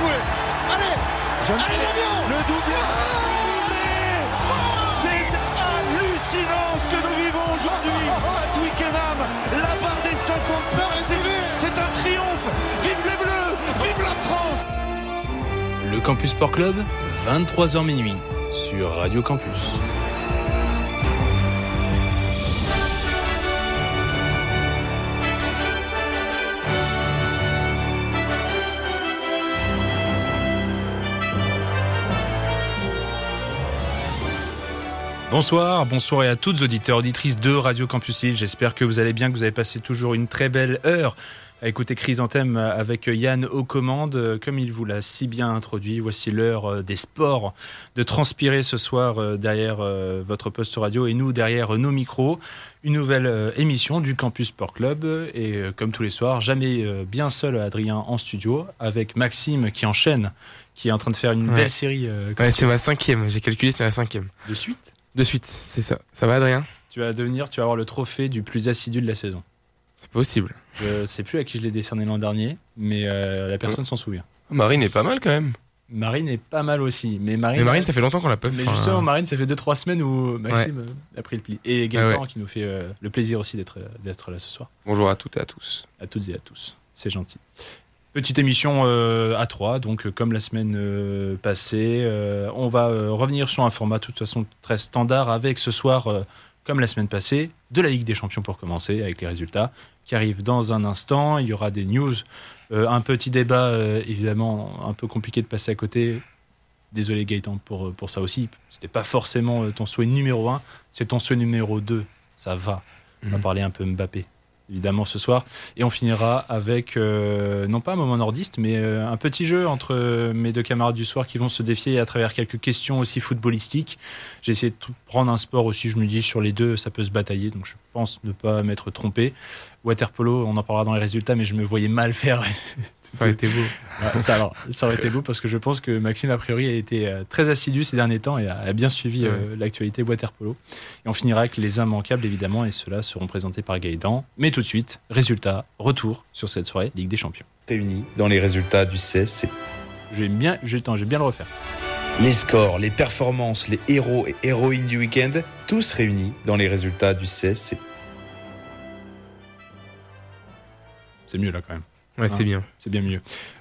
Oh. Allez, allez l'avion. Le doublé. C'est hallucinant ce que nous vivons aujourd'hui à Twickenham. La barre des 50 points, c'est un triomphe. Vive les Bleus, vive la France. Le Campus Sport Club, 23h minuit sur Radio Campus. Bonsoir, bonsoir et à toutes auditeurs, auditrices de Radio Campus Lille. J'espère que vous allez bien, que vous avez passé toujours une très belle heure à écouter Chrysanthème avec Yann aux commandes. Comme il vous l'a si bien introduit, voici l'heure des sports de transpirer ce soir derrière votre poste radio et nous derrière nos micros. Une nouvelle émission du Campus Sport Club et comme tous les soirs, jamais bien seul Adrien en studio avec Maxime qui enchaîne, qui est en train de faire une Ouais. belle série. euh, Ouais, c'est ma cinquième, j'ai calculé, c'est la cinquième. De suite? De suite, c'est ça. Ça va, Adrien? Tu vas devenir, tu vas avoir le trophée du plus assidu de la saison. C'est possible. Je sais plus à qui je l'ai décerné l'an dernier, mais euh, la personne s'en souvient. Marine est pas mal quand même. Marine est pas mal aussi, mais Marine. Mais Marine, ça fait longtemps qu'on l'a pas Mais justement, Marine, ça fait 2-3 semaines où Maxime euh, a pris le pli. Et Gaëtan Ah qui nous fait euh, le plaisir aussi d'être d'être là ce soir. Bonjour à toutes et à tous. À toutes et à tous. C'est gentil. Petite émission euh, à 3, donc euh, comme la semaine euh, passée. on va revenir sur un format de toute façon très standard avec ce soir, comme la semaine passée, de la Ligue des Champions pour commencer, avec les résultats qui arrivent dans un instant. Il y aura des news, un petit débat, évidemment, un peu compliqué de passer à côté. Désolé Gaëtan pour, pour ça aussi. C'était pas forcément ton souhait numéro 1, c'est ton souhait numéro 2. Ça va. On va Mhm. parler un peu Mbappé, évidemment, ce soir. Et on finira avec, euh, non pas un moment nordiste, mais euh, un petit jeu entre euh, mes deux camarades du soir qui vont se défier à travers quelques questions aussi footballistiques. J'ai essayé de prendre un sport aussi, je me dis, sur les deux, ça peut se batailler, donc je pense ne pas m'être trompé. Waterpolo, on en parlera dans les résultats, mais je me voyais mal faire. ça aurait été beau. Ouais, ça, alors, ça aurait été beau parce que je pense que Maxime, a priori, a été euh, très assidu ces derniers temps et a, a bien suivi euh, l'actualité Waterpolo. Et on finira avec les immanquables, évidemment, et ceux-là seront présentés par Gaëtan. Mais tout de suite, résultat, retour sur cette soirée Ligue des Champions. réunis dans les résultats du CSC. Vais bien, vais bien le refaire. Les scores, les performances, les héros et héroïnes du week-end, tous réunis dans les résultats du CSC. C'est mieux là quand même. Ouais, c'est Ah. bien. C'est bien mieux.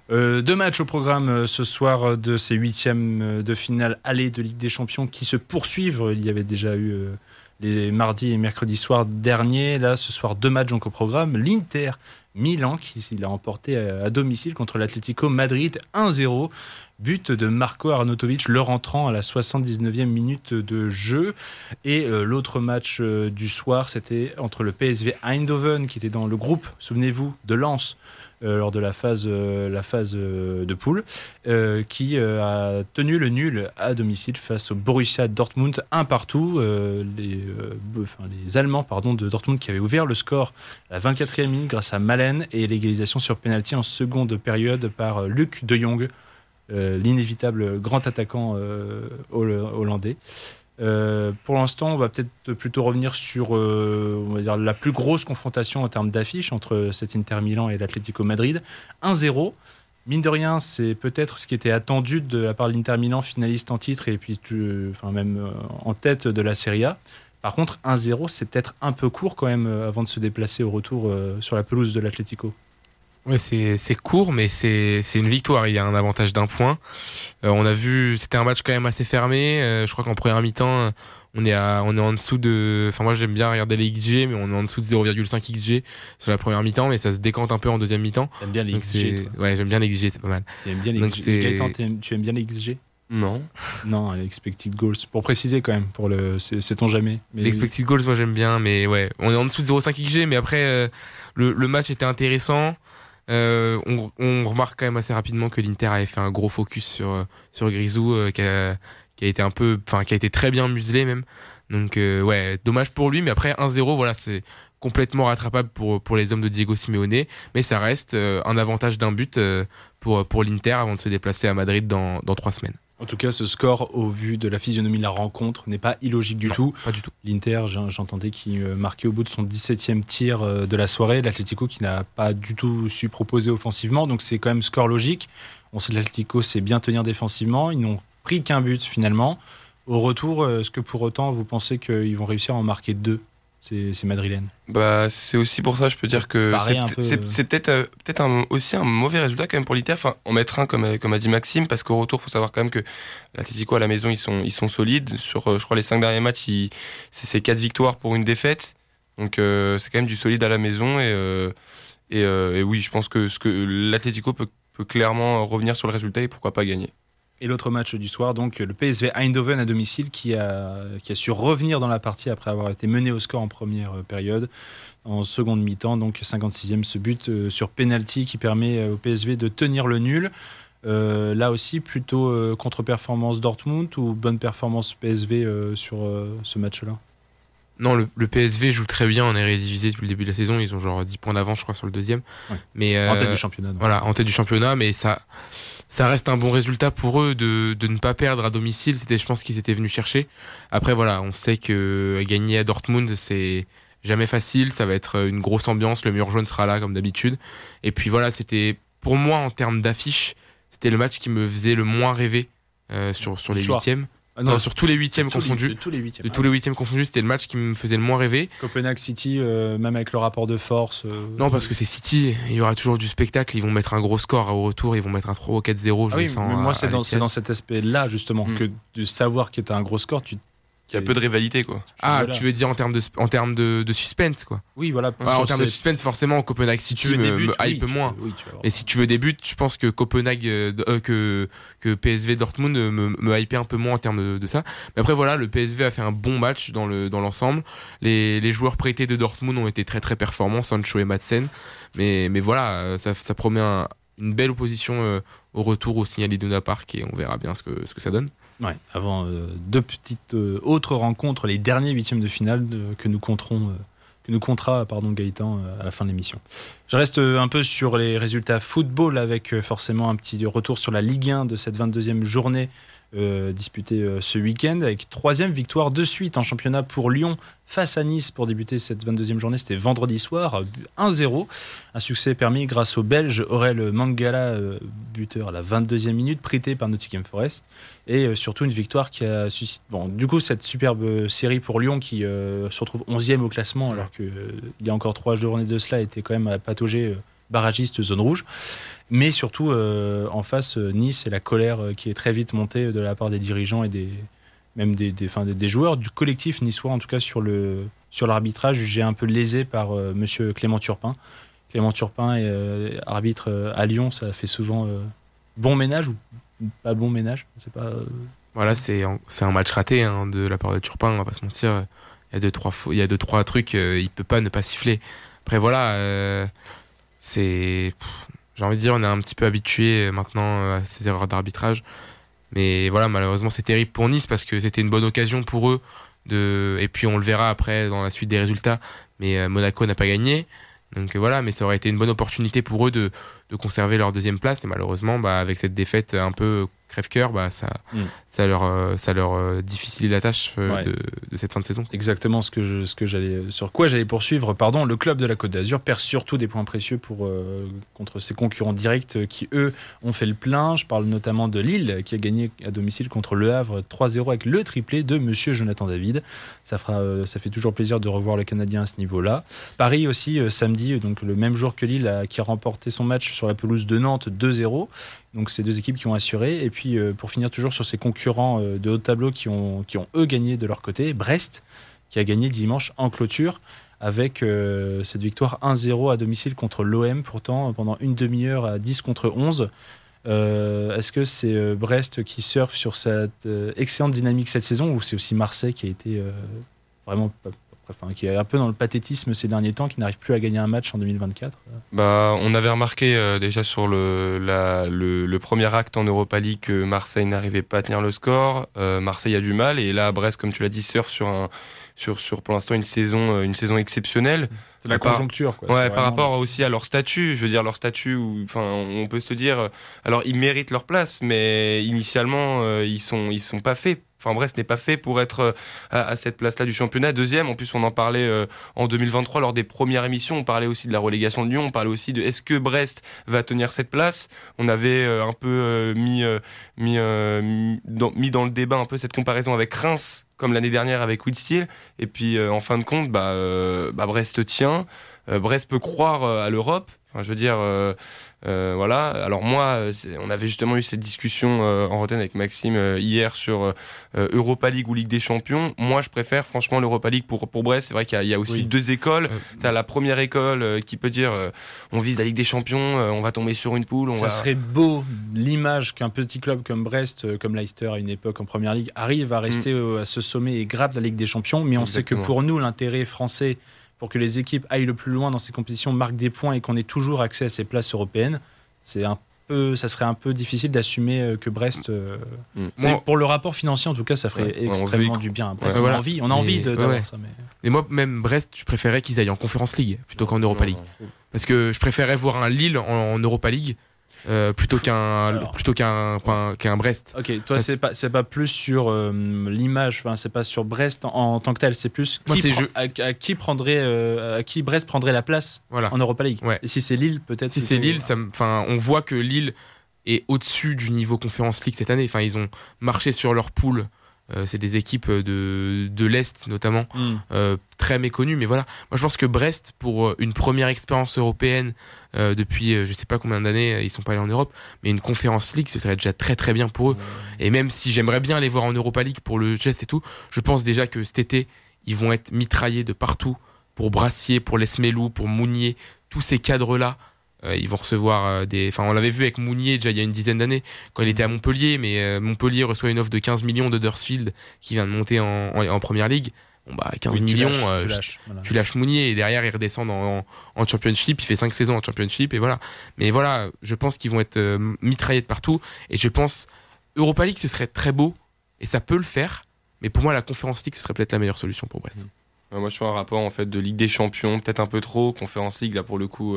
Euh, deux matchs au programme euh, ce soir euh, de ces huitièmes de finale aller de Ligue des Champions qui se poursuivent. Il y avait déjà eu euh, les mardis et mercredis soirs derniers. Là, ce soir, deux matchs donc au programme. L'Inter Milan qui il a emporté à, à domicile contre l'Atlético Madrid 1-0. But de Marco Arnautovic, le rentrant à la 79e minute de jeu. Et euh, l'autre match euh, du soir, c'était entre le PSV Eindhoven qui était dans le groupe, souvenez-vous, de Lens euh, lors de la phase, euh, la phase euh, de poule, euh, qui euh, a tenu le nul à domicile face au Borussia Dortmund, un partout. Euh, les, euh, Allemands pardon, de Dortmund qui avaient ouvert le score à la 24e minute grâce à Malen et l'égalisation sur penalty en seconde période par euh, Luc de Jong, euh, l'inévitable grand attaquant euh, holl- hollandais. Euh, pour l'instant, on va peut-être plutôt revenir sur euh, la plus grosse confrontation en termes d'affiche entre cet Inter Milan et l'Atlético Madrid. 1-0. Mine de rien, c'est peut-être ce qui était attendu de la part de l'Inter Milan, finaliste en titre et puis tu- enfin, même euh, en tête de la Serie A. Par contre, 1-0, c'est peut-être un peu court quand même euh, avant de se déplacer au retour euh, sur la pelouse de l'Atlético. Ouais, c'est court, mais c'est c'est une victoire. Il y a un avantage d'un point. Euh, on a vu, c'était un match quand même assez fermé. Euh, je crois qu'en première mi-temps, on est à, on est en dessous de. Enfin, moi j'aime bien regarder les XG, mais on est en dessous de 0,5 XG sur la première mi-temps, mais ça se décante un peu en deuxième mi-temps. T'aimes bien les Donc XG, toi? ouais, j'aime bien les XG, c'est pas mal. Tu aimes bien les Donc Gaëtan, t'aimes- tu aimes bien les XG Non. Non, l'expected goals. Pour préciser quand même, pour le, sait-on jamais. Mais l'expected goals, moi j'aime bien, mais ouais, on est en dessous de 0,5 XG, mais après euh, le, le, match était intéressant. Euh, on, on, remarque quand même assez rapidement que l'Inter avait fait un gros focus sur sur Grisou, euh, qui, a, qui, a, été un peu, enfin qui a été très bien muselé même. Donc euh, ouais, dommage pour lui, mais après 1-0, voilà, c'est complètement rattrapable pour, pour les hommes de Diego Simeone, mais ça reste un avantage d'un but pour, pour l'Inter avant de se déplacer à Madrid dans, dans trois semaines. En tout cas, ce score, au vu de la physionomie de la rencontre, n'est pas illogique du tout. Pas du tout. L'Inter, j'entendais qu'il euh, marquait au bout de son 17e tir euh, de la soirée. L'Atlético qui n'a pas du tout su proposer offensivement. Donc c'est quand même score logique. On sait que l'Atlético sait bien tenir défensivement. Ils n'ont pris qu'un but finalement. Au retour, euh, est-ce que pour autant vous pensez qu'ils vont réussir à en marquer deux? C'est madrilène. Bah, c'est aussi pour ça, je peux dire que c'est peut-être euh, peut-être aussi un mauvais résultat quand même pour l'Inter. Enfin, en mettre un comme, comme a dit Maxime, parce qu'au retour, faut savoir quand même que l'Atletico à la maison, ils sont, ils sont solides. Sur, euh, je crois, les cinq derniers matchs, c'est quatre victoires pour une défaite. Donc, euh, c'est quand même du solide à la maison. Et, et, oui, je pense que, ce que l'Atletico peut, peut clairement revenir sur le résultat et pourquoi pas gagner. Et l'autre match du soir, donc le PSV Eindhoven à domicile qui a, qui a su revenir dans la partie après avoir été mené au score en première euh, période. En seconde mi-temps, donc 56e, ce but euh, sur penalty qui permet euh, au PSV de tenir le nul. là aussi, plutôt contre-performance Dortmund ou bonne performance PSV sur ce match-là? Non, le, PSV joue très bien en Eredivisie depuis le début de la saison. Ils ont genre 10 points d'avance, je crois, sur le deuxième. Mais, en tête du championnat. Voilà, en tête du championnat, mais ça, ça reste un bon résultat pour eux de, de ne pas perdre à domicile. C'était, je pense, qu'ils étaient venus chercher. Après, voilà, on sait que gagner à Dortmund, c'est jamais facile. Ça va être une grosse ambiance. Le mur jaune sera là, comme d'habitude. Et puis voilà, c'était pour moi, en termes d'affiche, c'était le match qui me faisait le moins rêver euh, sur, sur les huitièmes. Ah non, sur tous les huitièmes confondus. de tous les huitièmes. De tous les huitièmes confondus, c'était le match qui me faisait le moins rêver. Copenhague City, euh, même avec le rapport de force. Euh, non, parce que c'est City, il y aura toujours du spectacle. Ils vont mettre un gros score au retour, ils vont mettre un 3 ou 4-0. Ah oui, mais moi, c'est dans, dans, cet aspect-là, justement, mm. que de savoir qu'il y a un gros score, tu il y a peu de rivalité, quoi. Ah, tu veux dire en termes de, en termes de, de suspense, quoi. Oui, voilà. en termes de suspense, forcément, Copenhague City me, me, hype moins. Et si tu veux des buts, je pense que Copenhague, euh, euh, que, que PSV Dortmund me, me hype un peu moins en termes de, ça. Mais après, voilà, le PSV a fait un bon match dans le dans l'ensemble. Les, les joueurs prêtés de Dortmund ont été très très performants, Sancho et Madsen. Mais, mais voilà, ça, ça promet une belle opposition au retour au Signal Iduna Park et on verra bien ce que, ce que ça donne. Ouais, avant euh, deux petites euh, autres rencontres, les derniers huitièmes de finale que nous compterons, euh, nous comptera pardon Gaëtan à la fin de l'émission. Je reste un peu sur les résultats football avec forcément un petit retour sur la Ligue 1 de cette 22e journée euh, disputé euh, ce week-end avec troisième victoire de suite en championnat pour Lyon face à Nice pour débuter cette 22e journée. C'était vendredi soir, 1-0. Un succès permis grâce au Belge Aurel Mangala, euh, buteur à la 22e minute, prêté par Nottingham Forest. Et surtout une victoire qui a suscité. Bon, du coup, cette superbe série pour Lyon qui se retrouve 11e au classement alors qu'il y a encore trois journées de cela était quand même à patauger barragiste zone rouge. Mais surtout, euh, en face, euh, Nice et la colère euh, qui est très vite montée de la part des dirigeants et des, même des, des, des, joueurs, du collectif niçois, en tout cas sur, le, sur l'arbitrage, jugé un peu lésé par monsieur Clément Turpin. Clément Turpin est arbitre à Lyon, ça fait souvent bon ménage ou pas bon ménage, c'est pas. Voilà, c'est c'est un match raté hein, de la part de Turpin, on va pas se mentir. Il y a deux trois il y a deux trois trucs, il peut pas ne pas siffler. Après voilà, c'est j'ai envie de dire, on est un petit peu habitué maintenant à ces erreurs d'arbitrage. Mais voilà, malheureusement, c'est terrible pour Nice parce que c'était une bonne occasion pour eux. De... Et puis on le verra après dans la suite des résultats. Mais euh, Monaco n'a pas gagné. Donc euh, voilà, mais ça aurait été une bonne opportunité pour eux de, de conserver leur deuxième place. Et malheureusement, bah, avec cette défaite un peu crève-cœur, bah, ça, mm. ça leur, euh, ça leur euh, difficile la tâche euh, de, de, cette fin de saison. Exactement ce que je, ce que j'allais, sur quoi j'allais poursuivre. Pardon, le club de la Côte d'Azur perd surtout des points précieux pour, contre ses concurrents directs qui, eux, ont fait le plein. Je parle notamment de Lille qui a gagné à domicile contre Le Havre 3-0 avec le triplé de Monsieur Jonathan David. Ça, fera, ça fait toujours plaisir de revoir le Canadien à ce niveau-là. Paris aussi, samedi, donc le même jour que Lille, qui a remporté son match sur la pelouse de Nantes 2-0 donc ces deux équipes qui ont assuré. Et puis euh, pour finir toujours sur ces concurrents euh, de haut tableau qui ont, qui ont eux gagné de leur côté, Brest qui a gagné dimanche en clôture avec euh, cette victoire 1-0 à domicile contre l'OM, pourtant pendant une demi-heure à 10 contre 11. Est-ce que c'est Brest qui surfe sur cette excellente dynamique cette saison ou c'est aussi Marseille qui a été vraiment qui est un peu dans le pathétisme ces derniers temps, qui n'arrive plus à gagner un match en 2024 bah, On avait remarqué euh, déjà sur le, le, premier acte en Europa League que Marseille n'arrivait pas à tenir le score. Euh, Marseille a du mal et là, Brest, comme tu l'as dit, surfe sur, un, sur, sur pour l'instant une saison, euh, une saison exceptionnelle. C'est la conjoncture. Quoi. Ouais, par rapport aussi à leur statut. Je veux dire, leur statut, où, enfin, on peut se dire, alors ils méritent leur place, mais initialement, ils sont, ils sont pas faits Enfin Brest n'est pas fait pour être euh, à, cette place-là du championnat. Deuxième, en plus on en parlait euh, en 2023 lors des premières émissions, on parlait aussi de la relégation de Lyon, on parlait aussi de est-ce que Brest va tenir cette place? On avait euh, un peu mis, mis, dans, mis dans le débat un peu cette comparaison avec Reims comme l'année dernière avec Whitsteel. Et puis en fin de compte, bah, bah Brest tient. Brest peut croire à l'Europe. Enfin, je veux dire, euh, voilà. Alors moi, on avait justement eu cette discussion euh, en rotaine avec Maxime euh, hier sur Europa League ou Ligue des Champions. Moi, je préfère franchement l'Europa League pour pour Brest. C'est vrai qu'il y, a aussi deux écoles. T'as la première école qui peut dire on vise la Ligue des Champions, on va tomber sur une poule. On Ça serait beau l'image qu'un petit club comme Brest, comme Leicester à une époque en Première Ligue, arrive à rester mm. à ce sommet et gratte la Ligue des Champions. Mais on sait que pour nous, l'intérêt français pour que les équipes aillent le plus loin dans ces compétitions, marquent des points et qu'on ait toujours accès à ces places européennes, c'est un peu, ça serait un peu difficile d'assumer euh, que Brest. Euh, mm. pour le rapport financier, en tout cas, ça ferait extrêmement du bien. on, a envie, on a envie de, d'avoir ça. Mais... Et moi, même Brest, je préférais qu'ils aillent en Conference League plutôt qu'en Europa League. Parce que je préférais voir un Lille en Europa League euh, plutôt qu'un plutôt qu'un qu'un Brest. Ok, toi c'est pas c'est pas plus sur euh, l'image, enfin c'est pas sur Brest en, tant que tel, c'est plus qui à, qui prendrait euh, à qui Brest prendrait la place voilà. en Europa League. Ouais. Et si c'est Lille peut-être. Si c'est Lille, enfin on voit que Lille est au-dessus du niveau Conférence League cette année. Enfin ils ont marché sur leur poule euh, c'est des équipes de, de l'Est notamment, hmm. euh, très méconnues. Mais voilà, moi je pense que Brest, pour euh, une première expérience européenne depuis je sais pas combien d'années, ils sont pas allés en Europe, mais une conférence League, ce serait déjà très très bien pour eux. Hmm. Et même si j'aimerais bien les voir en Europa League pour le geste et tout, je pense déjà que cet été, ils vont être mitraillés de partout pour Brassier, pour Lesmelou, pour Mounier, tous ces cadres-là ils vont recevoir euh, des. Enfin, on l'avait vu avec Mounier déjà il y a une dizaine d'années, quand il était à Montpellier, mais euh, Montpellier reçoit une offre de 15 millions de Dursfield qui vient de monter en, en, première ligue. Bon, bah, 15 millions, tu lâches, Mounier et derrière il redescend en, en, championship, il fait 5 saisons en championship et voilà. Mais voilà, je pense qu'ils vont être mitraillés de partout et je pense Europa League ce serait très beau et ça peut le faire, mais pour moi la Conférence League ce serait peut-être la meilleure solution pour Brest. Moi je suis un rapport en fait de Ligue des Champions, peut-être un peu trop, Conférence League là pour le coup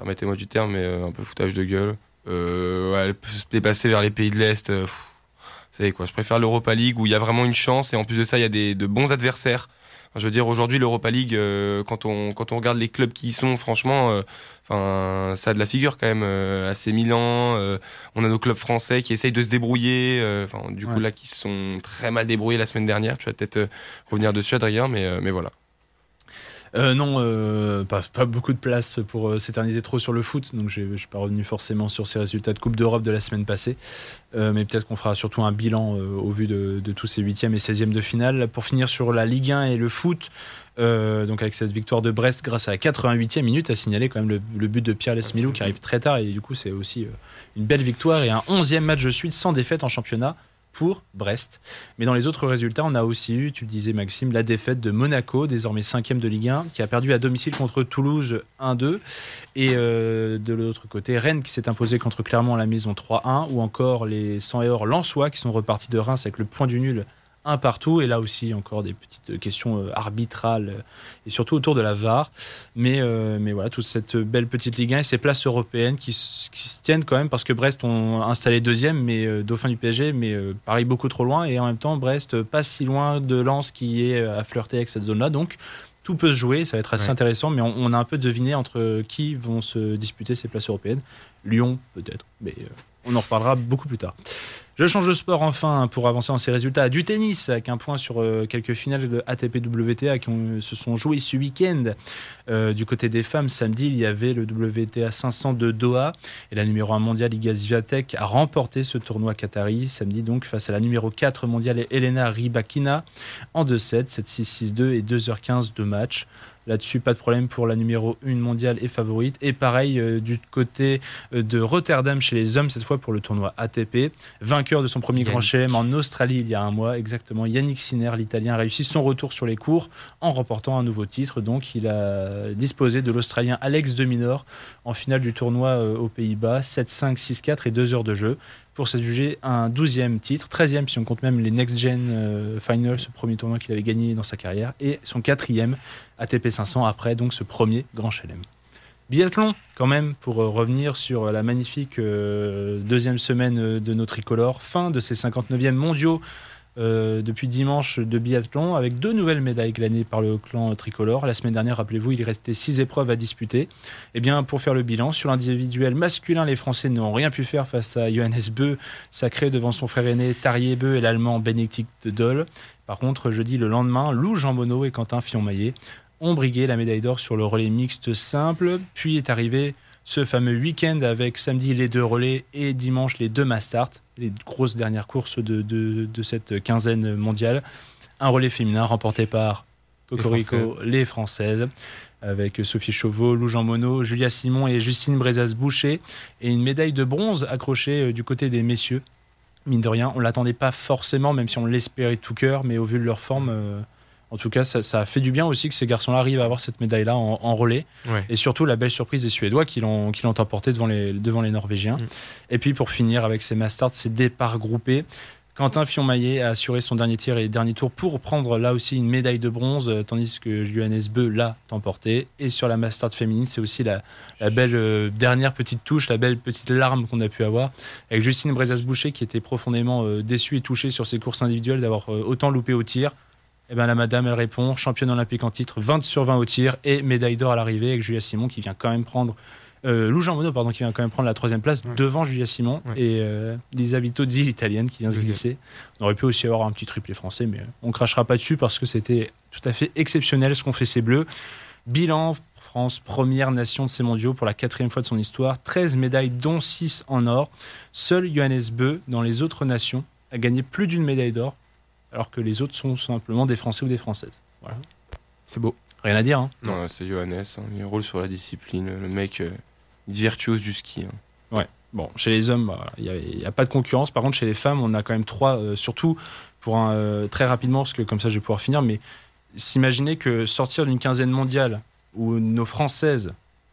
permettez-moi du terme, mais euh, un peu foutage de gueule. Euh, ouais, se déplacer vers les pays de l'Est, euh, vous savez quoi, je préfère l'Europa League où il y a vraiment une chance et en plus de ça, il y a des, de bons adversaires. je veux dire, aujourd'hui, l'Europa League, quand, on, quand on regarde les clubs qui y sont, franchement, enfin, ça a de la figure quand même. assez Milan, on a nos clubs français qui essayent de se débrouiller. du coup, là, qui sont très mal débrouillés la semaine dernière. Tu vas peut-être revenir dessus, Adrien, mais, mais voilà. Euh, non, euh, pas, beaucoup de place pour euh, s'éterniser trop sur le foot, donc je ne suis pas revenu forcément sur ces résultats de Coupe d'Europe de la semaine passée, mais peut-être qu'on fera surtout un bilan au vu de, tous ces huitièmes et 16e de finale. Pour finir sur la Ligue 1 et le foot, donc avec cette victoire de Brest grâce à la 88e minute, à signaler quand même le, but de Pierre Lesmilou qui arrive très tard, et du coup c'est aussi une belle victoire et un 11e match de suite sans défaite en championnat pour Brest. Mais dans les autres résultats, on a aussi eu, tu le disais Maxime, la défaite de Monaco, désormais cinquième de Ligue 1, qui a perdu à domicile contre Toulouse 1-2. Et euh, de l'autre côté, Rennes qui s'est imposé contre Clermont à la maison 3-1, ou encore les 100 et or Lensois qui sont repartis de Reims avec le point du nul un partout. Et là aussi, encore des petites questions euh, arbitrales euh, et surtout autour de la VAR. Mais, euh, mais voilà, toute cette belle petite Ligue 1 et ces places européennes qui, se tiennent quand même parce que Brest ont installé deuxième, mais dauphin du PSG, mais pareil beaucoup trop loin. Et en même temps, Brest passe si loin de Lens qui est à flirter avec cette zone-là. Donc, tout peut se jouer, ça va être assez intéressant, mais on, a un peu deviné entre qui vont se disputer ces places européennes. Lyon, peut-être, mais on en reparlera beaucoup plus tard. Je change de sport enfin pour avancer dans ces résultats. Du tennis, avec un point sur euh, quelques finales de ATP WTA qui se sont jouées ce week-end. Euh, du côté des femmes, samedi, il y avait le WTA 500 de Doha. Et la numéro 1 mondiale, Iga Swiatek, a remporté ce tournoi qatari samedi, donc face à la numéro 4 mondiale, Elena Rybakina, en 2-7, 7-6, 6-2 et 2h15 de match. Là-dessus, pas de problème pour la numéro 1 mondiale et favorite. Et pareil euh, du côté euh, de Rotterdam chez les hommes, cette fois pour le tournoi ATP. Vainqueur de son premier Grand Chelem en Australie il y a un mois, exactement. Yannick Sinner, l'Italien, a réussi son retour sur les cours en remportant un nouveau titre. Donc, il a disposé de l'Australien Alex de Minor en finale du tournoi euh, aux Pays-Bas. 7-5, 6-4 et 2 heures de jeu pour s'adjuger un 12e titre, 13e si on compte même les Next Gen euh, Finals, ce premier tournoi qu'il avait gagné dans sa carrière, et son quatrième ATP 500 après donc ce premier Grand Chelem. Biathlon, quand même, pour euh, revenir sur la magnifique euh, deuxième semaine de nos tricolores, fin de ces 59e mondiaux euh, depuis dimanche de biathlon avec deux nouvelles médailles glanées par le clan tricolore. La semaine dernière, rappelez-vous, il restait six épreuves à disputer. Eh bien, pour faire le bilan, sur l'individuel masculin, les Français n'ont rien pu faire face à Johannes Beu, sacré devant son frère aîné Tarier Beu et l'Allemand Benedikt Doll. Par contre, jeudi le lendemain, Lou Jean Monod et Quentin Fillon-Maillet ont brigué la médaille d'or sur le relais mixte simple, puis est arrivé ce fameux week-end avec samedi les deux relais et dimanche les deux mastart, les grosses dernières courses de, cette quinzaine mondiale. Un relais féminin remporté par Cocorico, les Françaises, avec Sophie Chauveau, Lou Jean Monod, Julia Simon et Justine Brezas-Boucher, et une médaille de bronze accrochée euh, du côté des messieurs. Mine de rien, on l'attendait pas forcément, même si on l'espérait de tout cœur, mais au vu de leur forme, euh, en tout cas, ça, a fait du bien aussi que ces garçons-là arrivent à avoir cette médaille-là en, relais. Et surtout, la belle surprise des Suédois qui l'ont emporté devant les, devant les Norvégiens. Mm. Et puis, pour finir, avec ces Masters, ces départs groupés, Quentin Fionmaillet a assuré son dernier tir et dernier tour pour prendre là aussi une médaille de bronze, euh, tandis que Johannes Beu l'a emporté. Et sur la Masters féminine, c'est aussi la, belle euh, dernière petite touche, la belle petite larme qu'on a pu avoir, avec Justine Brezas-Boucher qui était profondément euh, déçue et touchée sur ses courses individuelles d'avoir autant loupé au tir. Eh ben, la madame, elle répond championne olympique en titre, 20 sur 20 au tir et médaille d'or à l'arrivée avec Julia Simon qui vient quand même prendre. Euh, Lou Jean Monod, pardon, qui vient quand même prendre la troisième place devant Julia Simon et euh, Lisa Vitozzi, l'italienne, qui vient se glisser. On aurait pu aussi avoir un petit triplé français, mais on crachera pas dessus parce que c'était tout à fait exceptionnel ce qu'ont fait ces Bleus. Bilan France, première nation de ces mondiaux pour la quatrième fois de son histoire. 13 médailles, dont 6 en or. Seul Johannes Beu, dans les autres nations, a gagné plus d'une médaille d'or alors que les autres sont simplement des Français ou des Françaises. Voilà. C'est beau. Rien à dire. Hein. Non, c'est Johannes. Hein. Il roule sur la discipline. Le mec, euh, il est virtuose du ski. Hein. Ouais. Bon, chez les hommes, bah, il n'y a, pas de concurrence. Par contre, chez les femmes, on a quand même trois, euh, surtout pour un, euh, très rapidement, parce que comme ça, je vais pouvoir finir. Mais s'imaginer que sortir d'une quinzaine mondiale où nos Françaises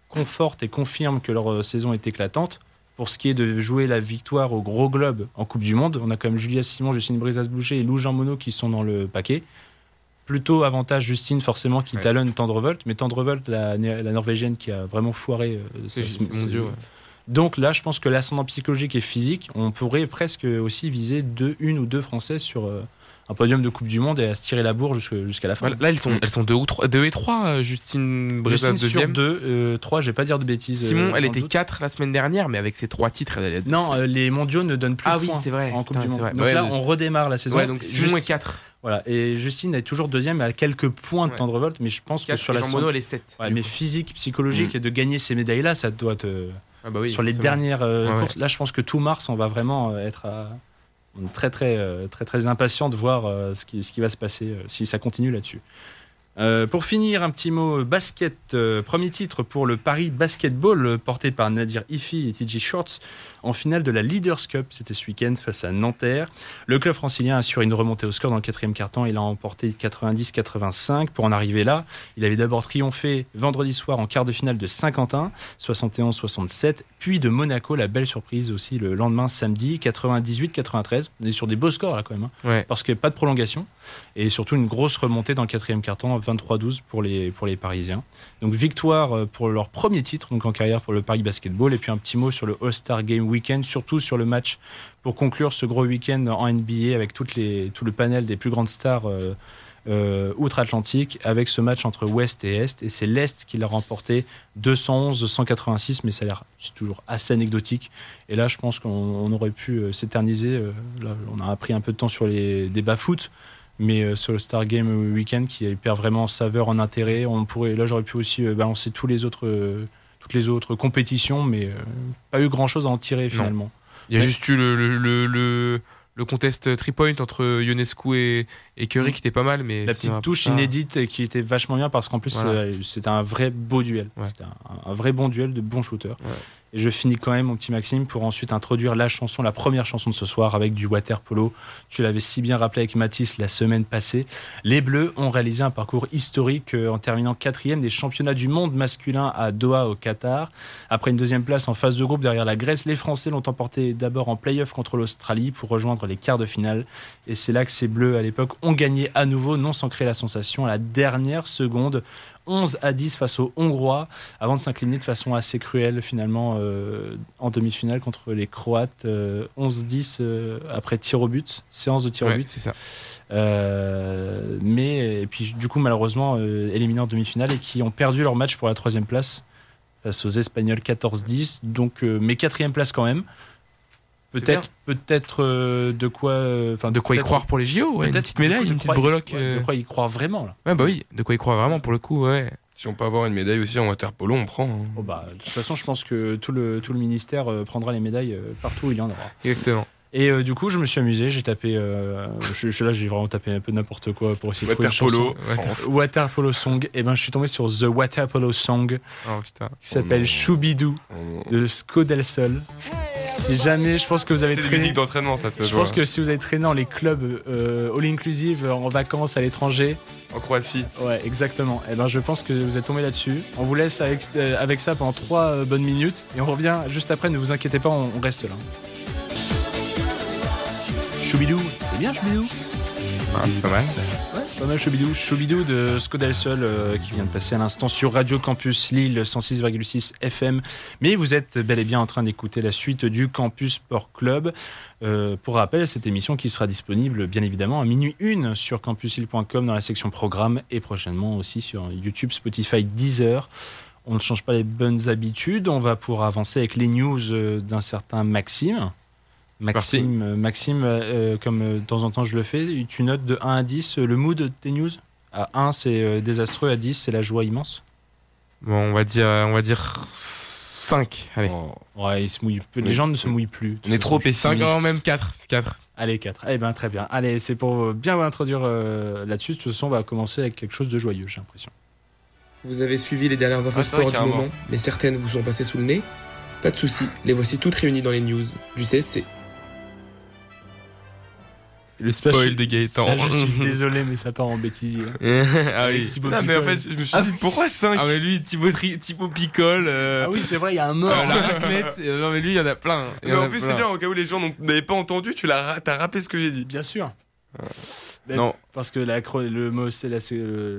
confortent et confirment que leur saison est éclatante, pour ce qui est de jouer la victoire au gros globe en Coupe du Monde, on a quand même Julia Simon, Justine Brisas-Boucher et Lou Jean Monod qui sont dans le paquet. Plutôt avantage Justine, forcément, qui talonne Tendrevolt, mais Tendrevolt, la, la Norvégienne qui a vraiment foiré. Euh, Donc là, je pense que l'ascendant psychologique et physique, on pourrait presque aussi viser deux, une ou deux Français sur, euh, un podium de Coupe du Monde et à se tirer la bourre jusqu'à la fin. Là, elles sont, elles sont deux, ou trois, deux et trois, euh, Justine Justine deuxième. sur deux, euh, trois, je vais pas dire de bêtises. Simon, euh, elle était quatre la semaine dernière, mais avec ses trois titres, elle, Non, les mondiaux ne donnent plus ah, oui, c'est vrai. en Coupe du Monde. Donc là, on redémarre la saison. Ouais, donc Simon est quatre. Voilà, et Justine est toujours deuxième à quelques points de temps de révolte, mais je pense que sur la Jean Monod, elle est 7. mais physique, psychologique mm. et de gagner ces médailles-là, ça doit te. Ah bah oui, sur les dernières courses, là, je pense que tout mars, on va vraiment être à très très euh, très très impatient de voir euh, ce qui, va se passer euh, si ça continue là-dessus. Euh, pour finir, un petit mot basket. Euh, premier titre pour le Paris Basketball euh, porté par Nadir Ifi et TJ Shorts en finale de la Leaders Cup. C'était ce week-end face à Nanterre. Le club francilien assure une remontée au score dans le quatrième quart-temps. Il a emporté 90-85. Pour en arriver là, il avait d'abord triomphé vendredi soir en quart de finale de Saint-Quentin, 71-67, puis de Monaco, la belle surprise aussi le lendemain samedi, 98-93. On est sur des beaux scores là quand même, hein, parce qu'il n'y a pas de prolongation et surtout une grosse remontée dans le quatrième quart-temps 23-12 pour les, pour les Parisiens. Donc victoire euh, pour leur premier titre donc en carrière pour le Paris Basketball. Et puis un petit mot sur le All-Star Game Weekend, surtout sur le match pour conclure ce gros week-end en NBA avec tout le panel des plus grandes stars euh, euh, outre-Atlantique avec ce match entre Ouest et Est. Et c'est l'Est qui l'a remporté 211-186, mais ça a l'air toujours assez anecdotique. Et là, je pense qu'on aurait pu s'éterniser. on a appris un peu de temps sur les débats foot mais euh, sur le Star Game Weekend qui perd vraiment saveur en intérêt. On pourrait, là, j'aurais pu aussi euh, balancer tous les autres, euh, toutes les autres compétitions, mais pas eu grand chose à en tirer finalement. Il y a juste eu le, le, le contest 3 point entre Ionescu et, et Curry mm. qui était pas mal. Mais la petite touche inédite qui était vachement bien parce qu'en plus c'était un vrai beau duel. C'était un, vrai bon duel de bons shooters. Je finis quand même, mon petit Maxime, pour ensuite introduire la chanson, la première chanson de ce soir avec du water polo. Tu l'avais si bien rappelé avec Mathis la semaine passée. Les Bleus ont réalisé un parcours historique euh, en terminant quatrième des championnats du monde masculin à Doha au Qatar. Après une deuxième place en phase de groupe derrière la Grèce, les Français l'ont emporté d'abord en play-off contre l'Australie pour rejoindre les quarts de finale. Et c'est là que ces Bleus à l'époque ont gagné à nouveau, non sans créer la sensation à la dernière seconde 11 à 10 face aux Hongrois avant de s'incliner de façon assez cruelle finalement euh, en demi-finale contre les Croates. 11-10 euh, euh, après tir au but, séance de tir au but. C'est ça. mais et puis du coup malheureusement éliminés en demi-finale et qui ont perdu leur match pour la troisième place face aux Espagnols 14-10. Donc mais quatrième place quand même. Peut-être, peut-être euh, de quoi, euh, enfin de quoi y croire pour les JO, une petite médaille, une petite breloque. de euh. quoi y croire vraiment là. Ouais bah oui, de quoi y croire vraiment pour le coup, ouais. Si on peut avoir une médaille aussi en water polo, on prend. Hein. Oh bah, de toute façon, je pense que tout le, tout le ministère prendra les médailles partout où il y en aura. Exactement. Et euh, du coup, je me suis amusé. J'ai tapé. Euh, je, là, j'ai vraiment tapé un peu n'importe quoi pour essayer de trouver une polo, Water Polo Song. Et ben, je suis tombé sur The Water Polo Song, oh, qui s'appelle oh, Choubidou oh, de Sco del Sol. Si jamais, je pense que vous avez traîné. d'entraînement, ça. je pense que si vous avez traîné dans les clubs euh, all inclusive en vacances à l'étranger. En Croatie. Ouais, exactement. Et ben, je pense que vous êtes tombé là-dessus. On vous laisse avec, avec ça pendant 3 bonnes minutes et on revient juste après. Ne vous inquiétez pas, on reste là. Choubidou, c'est bien Choubidou ah, C'est pas mal. Ouais, c'est pas mal Choubidou. Choubidou de Skodel Sol euh, qui vient de passer à l'instant sur Radio Campus Lille 106,6 FM. Mais vous êtes bel et bien en train d'écouter la suite du Campus Sport Club. Euh, pour rappel, cette émission qui sera disponible bien évidemment à minuit 1 sur campuslille.com dans la section programme et prochainement aussi sur YouTube, Spotify, Deezer. On ne change pas les bonnes habitudes. On va pouvoir avancer avec les news euh, d'un certain Maxime. Maxime, euh, Maxime euh, comme euh, de temps en temps je le fais, tu notes de 1 à 10 le mood de tes news? À 1, c'est désastreux, à 10, c'est la joie immense? Bon, on va dire, on va dire 5. Allez. Oh. Ouais, se mouillent. Les gens ne se mouillent plus. On est trop pessimistes. 5 même 4. 4. Allez, 4. Eh ben, très bien. Allez, c'est pour bien vous introduire là-dessus. De toute façon, on va commencer avec quelque chose de joyeux, j'ai l'impression. Vous avez suivi les dernières infos sport du moment, mais certaines vous sont passées sous le nez? Pas de soucis, les voici toutes réunies dans les news du CSC. Le spoil de Gaëtan. je suis désolé, mais ça part en bêtisier. ah oui. non, mais en fait, je me suis dit, pourquoi 5 Ah, mais lui, Thibaut, Thibaut Picole. Euh, ah oui, c'est vrai, il y a un mort. Euh, la raclette. non, mais lui, il y en a plein. mais en, plus, c'est bien, au cas où les gens n'avaient pas entendu, tu as, as rappelé ce que j'ai dit. Bien sûr. Non. Parce que la, le mot, c'est la,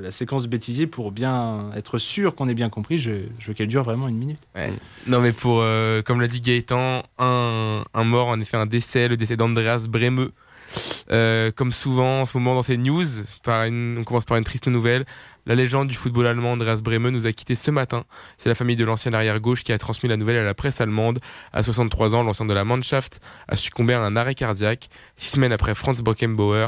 la, séquence bêtisier, pour bien être sûr qu'on ait bien compris, je, je veux qu'elle dure vraiment une minute. Ouais. Non, mais pour, euh, comme l'a dit Gaëtan, un, un mort, en effet, un décès, le décès d'Andreas Bremeux euh, comme souvent en ce moment dans ces news, on commence par une triste nouvelle. La légende du football allemand Andreas Breme nous a quitté ce matin. C'est la famille de l'ancien arrière-gauche qui a transmis la nouvelle à la presse allemande. À 63 ans, l'ancien de la Mannschaft a succombé à un arrêt cardiaque. Six semaines après Franz Bockenbauer,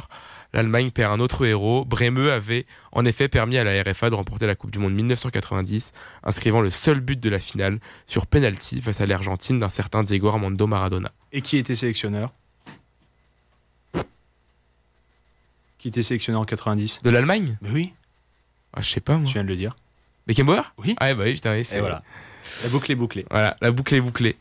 l'Allemagne perd un autre héros. Breme avait en effet permis à la RFA de remporter la Coupe du Monde 1990, inscrivant le seul but de la finale sur penalty face à l'Argentine d'un certain Diego Armando Maradona. Et qui était sélectionneur? Qui était sélectionné en 90. De l'Allemagne? Mais oui. Ah, je sais pas, moi. Tu viens de le dire. Beckenbauer Oui. Ah, bah oui, putain, oui. Et voilà. La boucle est bouclée. Voilà, la boucle est bouclée.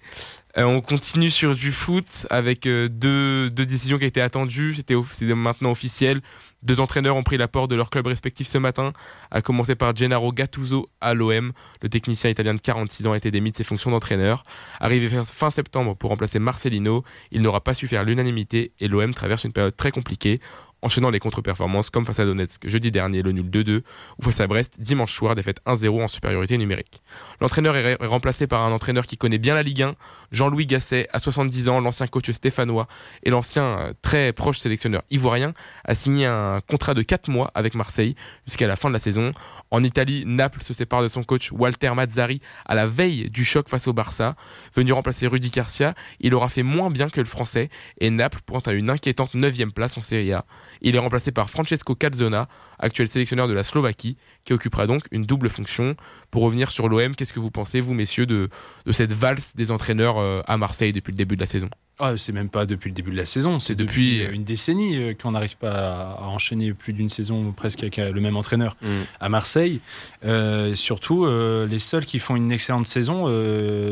Euh, on continue sur du foot avec euh, deux, deux, décisions qui étaient attendues. C'était maintenant officiel. Deux entraîneurs ont pris la porte de leur club respectif ce matin, à commencer par Gennaro Gattuso à l'OM. Le technicien italien de 46 ans a été démis de ses fonctions d'entraîneur. Arrivé fin septembre pour remplacer Marcelino, il n'aura pas su faire l'unanimité et l'OM traverse une période très compliquée enchaînant les contre-performances comme face à Donetsk jeudi dernier, le nul 2-2, ou face à Brest dimanche soir, défaite 1-0 en supériorité numérique. L'entraîneur est remplacé par un entraîneur qui connaît bien la Ligue 1, Jean-Louis Gasset, à 70 ans, l'ancien coach stéphanois et l'ancien euh, très proche sélectionneur ivoirien, a signé un contrat de 4 mois avec Marseille jusqu'à la fin de la saison. En Italie, Naples se sépare de son coach Walter Mazzari à la veille du choc face au Barça. Venu remplacer Rudy Garcia, il aura fait moins bien que le français et Naples pointe à une inquiétante 9 place en Serie A. Il est remplacé par Francesco Cazzona, actuel sélectionneur de la Slovaquie, qui occupera donc une double fonction. Pour revenir sur l'OM, qu'est-ce que vous pensez, vous messieurs, de, cette valse des entraîneurs euh, à Marseille depuis le début de la saison? Ah, c'est même pas depuis le début de la saison, c'est depuis, une décennie euh, qu'on n'arrive pas à, enchaîner plus d'une saison presque avec euh, le même entraîneur mm. à Marseille. Euh, surtout, les seuls qui font une excellente saison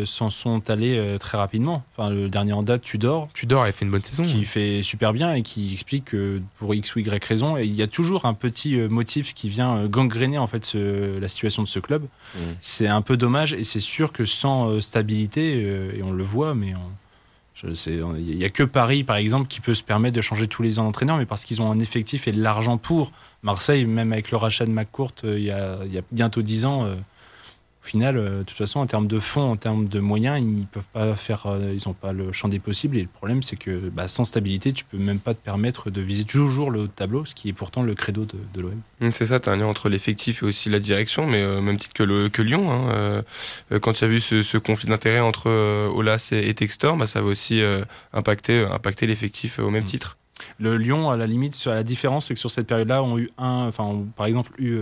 s'en sont allés très rapidement. Enfin, le dernier en date, Tudor. Tudor a fait une bonne saison. Qui fait super bien et qui explique que pour X ou Y raison, il y a toujours un petit motif qui vient gangréner en fait la situation de ce club. Mm. C'est un peu dommage et c'est sûr que sans stabilité, et on le voit, mais on il n'y a que Paris, par exemple, qui peut se permettre de changer tous les ans d'entraîneur, mais parce qu'ils ont un effectif et de l'argent pour. Marseille, même avec le rachat de McCourt euh, il, y a, il y a bientôt 10 ans, euh, final, euh, de toute façon, en termes de fonds, en termes de moyens, ils peuvent pas faire, euh, ils n'ont pas le champ des possibles. Et le problème, c'est que bah, sans stabilité, tu peux même pas te permettre de viser toujours le tableau, ce qui est pourtant le credo de, l'OM. Mmh, c'est ça, tu as un lien entre l'effectif et aussi la direction, mais euh, même titre que, le, que Lyon. Hein, quand tu as vu ce, conflit d'intérêt entre Olas et, Textor, bah, ça va aussi impacter, impacter l'effectif au même mmh. titre. Le Lyon, à la limite, la différence, c'est que sur cette période-là, on a eu un, enfin, par exemple, eu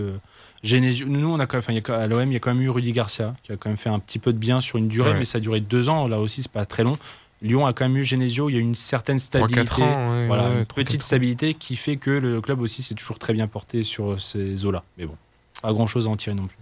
Genesio, nous, on a quand même, à l'OM, il y a quand même eu Rudy Garcia, qui a quand même fait un petit peu de bien sur une durée, mais ça a duré deux ans. Là aussi, c'est pas très long. Lyon a quand même eu Genesio, il y a une certaine stabilité, voilà, une petite stabilité qui fait que le club aussi s'est toujours très bien porté sur ces eaux-là. Mais bon, pas grand-chose à en tirer non plus.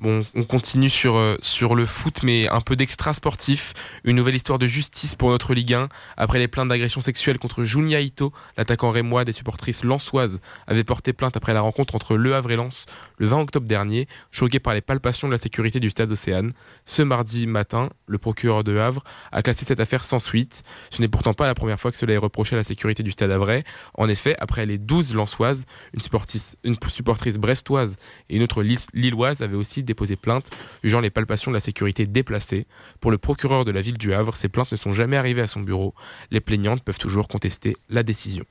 Bon, on continue sur, euh, sur le foot, mais un peu d'extra sportif. Une nouvelle histoire de justice pour notre Ligue 1. Après les plaintes d'agression sexuelle contre Junia Ito, l'attaquant rémois des supportrices lançoises avait porté plainte après la rencontre entre Le Havre et Lens le 20 octobre dernier, choqué par les palpations de la sécurité du stade Océane. Ce mardi matin, le procureur de Havre a classé cette affaire sans suite. Ce n'est pourtant pas la première fois que cela est reproché à la sécurité du stade Havrais. En effet, après les 12 lançoises, une supportrice, une supportrice brestoise et une autre lilloise avaient aussi déposé plainte, jugeant les palpations de la sécurité déplacées. Pour le procureur de la ville du Havre, ces plaintes ne sont jamais arrivées à son bureau. Les plaignantes peuvent toujours contester la décision.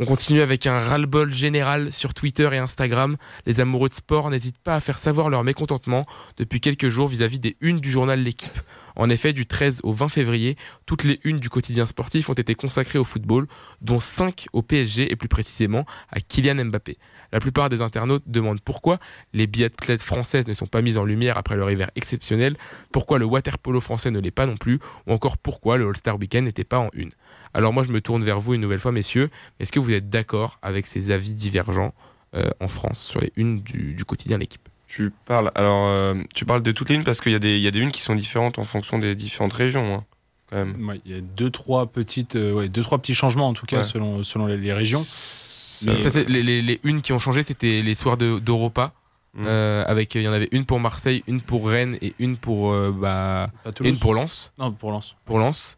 On continue avec un ras-le-bol général sur Twitter et Instagram. Les amoureux de sport n'hésitent pas à faire savoir leur mécontentement depuis quelques jours vis-à-vis des unes du journal L'équipe. En effet, du 13 au 20 février, toutes les unes du quotidien sportif ont été consacrées au football, dont 5 au PSG et plus précisément à Kylian Mbappé. La plupart des internautes demandent pourquoi les biathlètes françaises ne sont pas mises en lumière après leur hiver exceptionnel, pourquoi le water polo français ne l'est pas non plus, ou encore pourquoi le All-Star Weekend n'était pas en une. Alors moi je me tourne vers vous une nouvelle fois messieurs, est-ce que vous êtes d'accord avec ces avis divergents euh, en France sur les unes du, quotidien l'équipe? Tu parles alors euh, tu parles de toutes les unes parce qu'il y a des il y a des unes qui sont différentes en fonction des différentes régions hein, quand même. il y a deux trois petites euh, deux trois petits changements en tout cas selon selon les régions les, unes qui ont changé, c'était les soirs d'Europa. Mm. Euh, avec il y en avait une pour Marseille, une pour Rennes et une pour euh, bah, une pour Lens. Non, pour Lens. Pour Lens.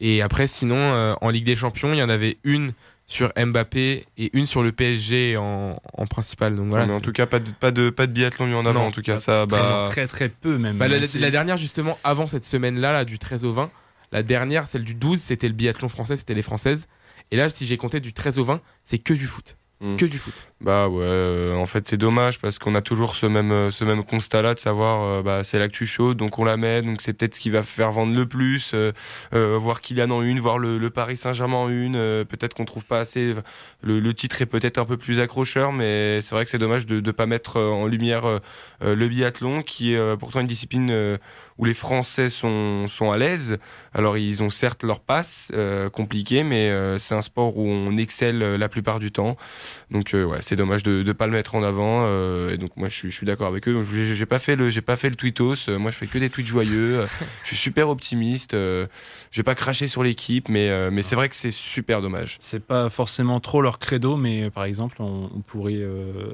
Et après, sinon, euh, en Ligue des Champions, il y en avait une sur Mbappé et une sur le PSG en, principal. Donc voilà. mais en tout cas, pas de, pas de, pas de biathlon mis en avant. en tout cas, ça. Bah... Très, très peu même. Bah, la, dernière, justement, avant cette semaine-là, là, du 13 au 20, la dernière, celle du 12, c'était le biathlon français, c'était les Françaises. Et là, si j'ai compté du 13 au 20, c'est que du foot. Mm. Que du foot. Bah ouais, euh, en fait c'est dommage parce qu'on a toujours ce même, euh, ce même constat là de savoir euh, bah, c'est l'actu chaude donc on la met, donc c'est peut-être ce qui va faire vendre le plus, voir Kylian en une, voir le, Paris Saint-Germain en une, peut-être qu'on trouve pas assez, le, titre est peut-être un peu plus accrocheur mais c'est vrai que c'est dommage de ne pas mettre en lumière le biathlon qui est pourtant une discipline où les Français sont, sont à l'aise. Alors ils ont certes leur passe euh, compliqué, mais euh, c'est un sport où on excelle euh, la plupart du temps. Donc ouais, c'est dommage de ne pas le mettre en avant. et donc moi je suis, je suis d'accord avec eux. J'ai pas fait le j'ai pas fait le tweetos. moi je fais que des tweets joyeux. je suis super optimiste. je vais pas cracher sur l'équipe, mais mais c'est vrai que c'est super dommage. C'est pas forcément trop leur credo, mais par exemple on, pourrait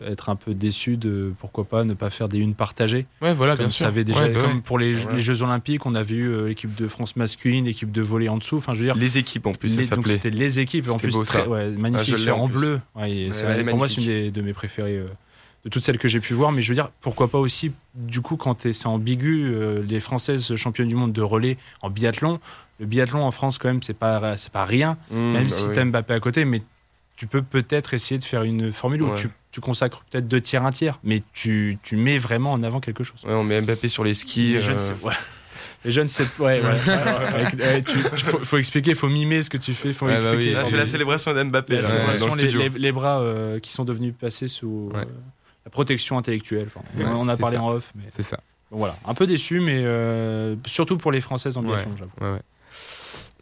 être un peu déçu de pourquoi pas ne pas faire des unes partagées. Ouais voilà bien sûr. déjà bah comme pour les les Jeux Olympiques, on a vu euh, l'équipe de France masculine, l'équipe de volley en dessous. Enfin, je veux dire. Les équipes en plus, donc c'était les équipes en plus, très, ouais, magnifique, en, bleu. pour moi, c'est une de mes préférées. Euh, de toutes celles que j'ai pu voir, mais je veux dire, pourquoi pas aussi, du coup, quand c'est ambigu, euh, les Françaises championnes du monde de relais en biathlon, le biathlon en France, quand même, c'est pas, pas rien, mmh, même bah si tu as Mbappé à côté, mais tu peux peut-être essayer de faire une formule où tu, tu consacres peut-être deux tiers, un tiers, mais tu, tu, mets vraiment en avant quelque chose. Ouais, on met Mbappé sur les skis. Les jeunes, euh. ouais. Les jeunes, c'est. Ouais, ouais. faut, faut, expliquer, faut mimer ce que tu fais. Faut bah expliquer. Là, tu fais la célébration d'Mbappé. La célébration, les, les, bras euh, qui sont devenus passés sous euh, la protection intellectuelle. Enfin, on a parlé en off. Mais... C'est ça. voilà, un peu déçu, mais surtout pour les Françaises en biathlon, j'avoue.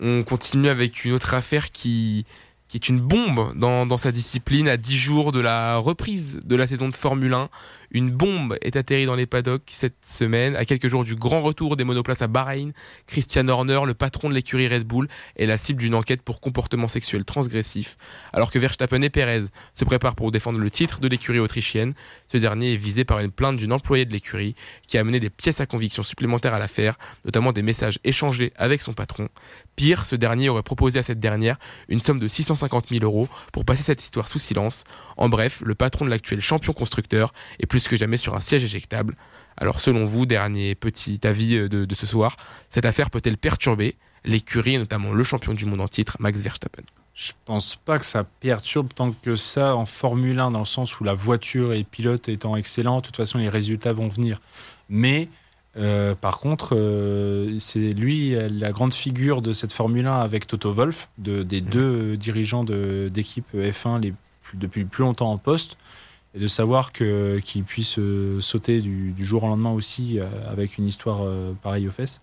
On continue avec une autre affaire qui, qui est une bombe dans, sa discipline à 10 jours de la reprise de la saison de Formule 1. Une bombe est atterrie dans les paddocks cette semaine, à quelques jours du grand retour des monoplaces à Bahreïn. Christian Horner, le patron de l'écurie Red Bull, est la cible d'une enquête pour comportement sexuel transgressif. Alors que Verstappen et Perez se préparent pour défendre le titre de l'écurie autrichienne, ce dernier est visé par une plainte d'une employée de l'écurie qui a amené des pièces à conviction supplémentaires à l'affaire, notamment des messages échangés avec son patron. Pire, ce dernier aurait proposé à cette dernière une somme de 650 000 euros pour passer cette histoire sous silence. En bref, le patron de l'actuel champion constructeur est plus que jamais sur un siège éjectable. Alors selon vous, dernier petit avis euh, de, ce soir, cette affaire peut-elle perturber l'écurie et notamment le champion du monde en titre, Max Verstappen? Je pense pas que ça perturbe tant que ça en Formule 1, dans le sens où la voiture et le pilote étant excellents, de toute façon, les résultats vont venir. Mais euh, par contre, euh, c'est lui la grande figure de cette Formule 1 avec Toto Wolff, de, des deux dirigeants d'équipe F1 les depuis plus longtemps en poste et de savoir que qu'il puisse euh, sauter du, jour au lendemain aussi euh, avec une histoire euh, pareille aux fesses.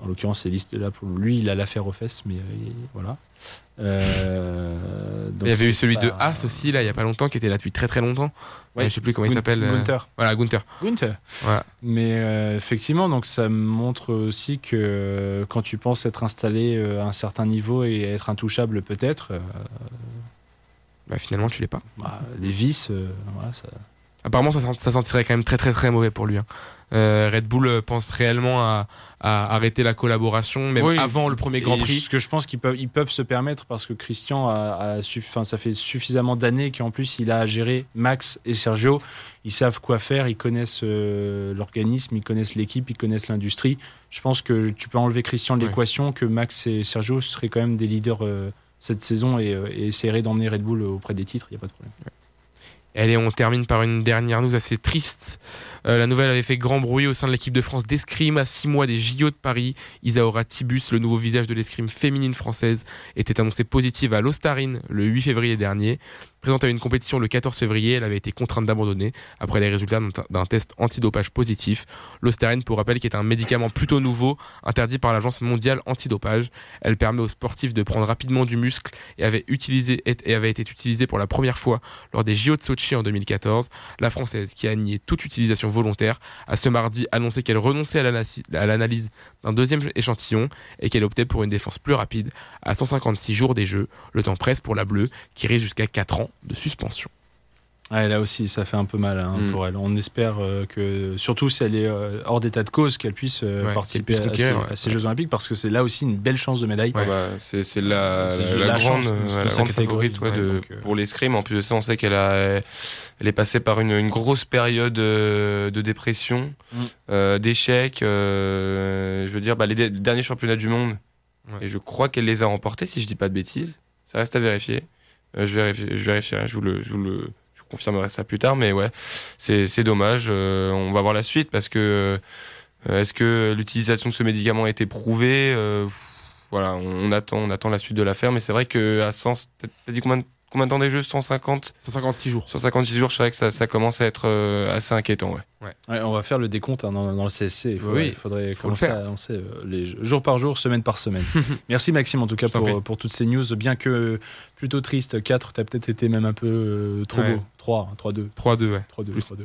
En l'occurrence, c'est là pour lui, il a l'affaire aux fesses, mais voilà. il y avait eu celui de Haas aussi là, il y a pas longtemps, qui était là depuis très très longtemps. Ouais, je sais plus comment il s'appelle. Gunther. Voilà, Gunther. Gunther. Mais effectivement, donc ça montre aussi que quand tu penses être installé à un certain niveau et être intouchable peut-être, bah, finalement, tu l'es pas. Bah, les vis, euh, ça... Apparemment, ça, ça, sentirait quand même très très très mauvais pour lui. Hein. Euh, Red Bull pense réellement à, arrêter la collaboration, même avant le premier Grand Prix. Ce que je pense qu'ils peuvent, ils peuvent se permettre parce que Christian a, a ça fait suffisamment d'années qu'en plus il a géré Max et Sergio. Ils savent quoi faire, ils connaissent euh, l'organisme, ils connaissent l'équipe, ils connaissent l'industrie. Je pense que tu peux enlever Christian de l'équation, que Max et Sergio seraient quand même des leaders cette saison et, euh, et essaierait d'emmener Red Bull auprès des titres, il n'y a pas de problème. Allez, on termine par une dernière news assez triste. Euh, la nouvelle avait fait grand bruit au sein de l'équipe de France d'escrime à six mois des JO de Paris. Isaora Tibus, le nouveau visage de l'escrime féminine française, était annoncée positive à l'Ostarine le 8 février dernier. Présente à une compétition le 14 février, elle avait été contrainte d'abandonner après les résultats d'un test antidopage positif. L'ostarine, pour rappel, qui est un médicament plutôt nouveau, interdit par l'Agence mondiale antidopage. Elle permet aux sportifs de prendre rapidement du muscle et avait, et avait été utilisée pour la première fois lors des JO de Sochi en 2014. La Française, qui a nié toute utilisation volontaire, a ce mardi annoncé qu'elle renonçait à l'analyse d'un deuxième échantillon et qu'elle optait pour une défense plus rapide à 156 jours des Jeux, le temps presse pour la bleue, qui risque jusqu'à 4 ans de suspension. là aussi, ça fait un peu mal hein, mm. pour elle. On espère euh, que, surtout si elle est euh, hors d'état de cause, qu'elle puisse euh, participer à, ces, Jeux Olympiques parce que c'est là aussi une belle chance de médaille. Bah, c'est la, grande, favorite pour l'escrime. En plus de ça, on sait qu'elle a, elle est passée par une, grosse période de dépression, mm. d'échecs. je veux dire, bah, les derniers championnats du monde, et je crois qu'elle les a remportés, si je dis pas de bêtises. Ça reste à vérifier. Euh, je vérifie, je vérifierai, je vous le, je vous le, je confirmerai ça plus tard, mais ouais, c'est dommage. Euh, on va voir la suite parce que euh, est-ce que l'utilisation de ce médicament a été prouvée Voilà, on, attend, on attend la suite de l'affaire, mais c'est vrai que à 100, t'as dit combien de Combien de temps des jeux? 150 156 jours. 156 jours, je vrai que ça, ça commence à être euh, assez inquiétant. Ouais. Ouais. on va faire le décompte hein, dans, le CSC. Il faudrait, oui, il faudrait commencer à lancer euh, les jours par jour, semaine par semaine. Merci Maxime en tout cas pour, pour, toutes ces news. Bien que plutôt triste, 4, tu as peut-être été même un peu euh, trop beau. 3, 3-2. 3-2, ouais. 3-2. 3-2.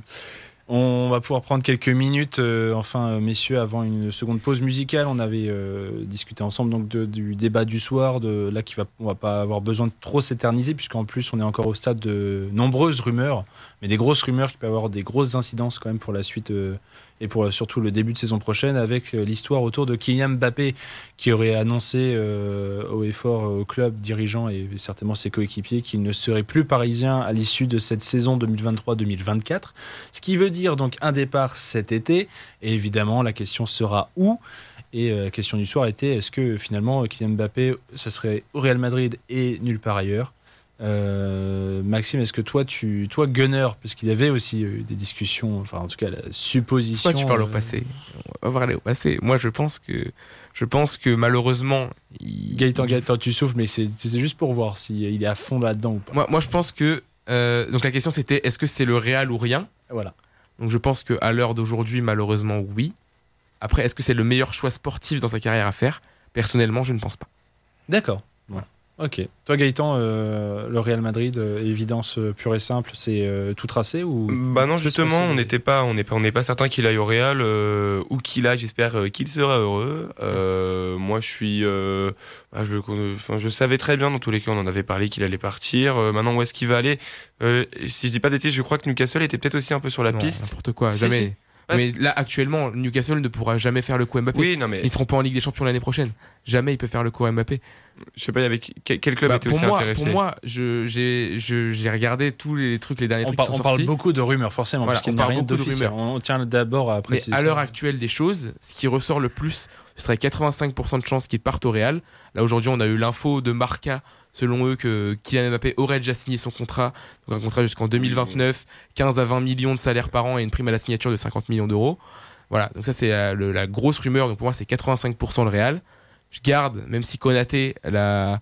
On va pouvoir prendre quelques minutes, euh, enfin, euh, messieurs, avant une seconde pause musicale. On avait euh, discuté ensemble donc du débat du soir, de là qui va, va pas avoir besoin de trop s'éterniser, puisqu'en plus on est encore au stade de nombreuses rumeurs, mais des grosses rumeurs qui peuvent avoir des grosses incidences quand même pour la suite et pour surtout le début de saison prochaine avec euh, l'histoire autour de Kylian Mbappé qui aurait annoncé euh, au effort euh, au club dirigeant et certainement ses coéquipiers qu'il ne serait plus parisien à l'issue de cette saison 2023-2024. Ce qui veut dire donc un départ cet été et évidemment la question sera où et la question du soir était est-ce que finalement Kylian Mbappé ça serait au Real Madrid et nulle part ailleurs euh, Maxime, est-ce que toi, tu, toi, Gunner, parce qu'il y avait aussi eu des discussions, enfin en tout cas la supposition. Toi, tu parles au euh, passé. On va parler au passé. Moi, je pense que, je pense que malheureusement. Il... Gaëtan, Gaëtan, tu souffles, mais c'est juste pour voir s'il est à fond là-dedans ou pas. Moi, moi, je pense que. Euh, donc la question c'était est-ce que c'est le Real ou rien? Voilà. Donc je pense qu'à l'heure d'aujourd'hui, malheureusement, oui. Après, est-ce que c'est le meilleur choix sportif dans sa carrière à faire? Personnellement, je ne pense pas. D'accord. Ok. Toi, Gaëtan, euh, le Real Madrid, euh, évidence euh, pure et simple, c'est tout tracé ou Bah non, justement, on n'était pas, on n'est pas, on n'est pas certain qu'il aille au Real ou qu'il aille. J'espère qu'il sera heureux. moi, je suis, bah, je, je savais très bien dans tous les cas, on en avait parlé qu'il allait partir. maintenant, où est-ce qu'il va aller? Si je dis pas d'été, je crois que Newcastle était peut-être aussi un peu sur la piste. N'importe quoi, jamais. Mais là, actuellement, Newcastle ne pourra jamais faire le coup Mbappé. Oui, non, mais... Ils seront pas en Ligue des Champions l'année prochaine. Jamais il peut faire le coup Mbappé. Je sais pas, il y avait quel club bah, était aussi moi, intéressé Pour moi, j'ai regardé tous les trucs, les derniers on trucs qui sont On parle beaucoup de rumeurs, forcément, parce qu'il n'y a rien d'officiel. On tient d'abord à préciser. Mais à l'heure actuelle des choses, ce qui ressort le plus, ce serait 85% de chances qu'il parte au Real. Là, aujourd'hui, on a eu l'info de Marca selon eux que Kylian Mbappé aurait déjà signé son contrat, donc un contrat jusqu'en 2029, 15 à 20 millions de salaires par an et une prime à la signature de 50 millions d'euros. Voilà, donc ça c'est la, grosse rumeur, donc pour moi c'est 85% le Real. Je garde, même si Konaté l'a,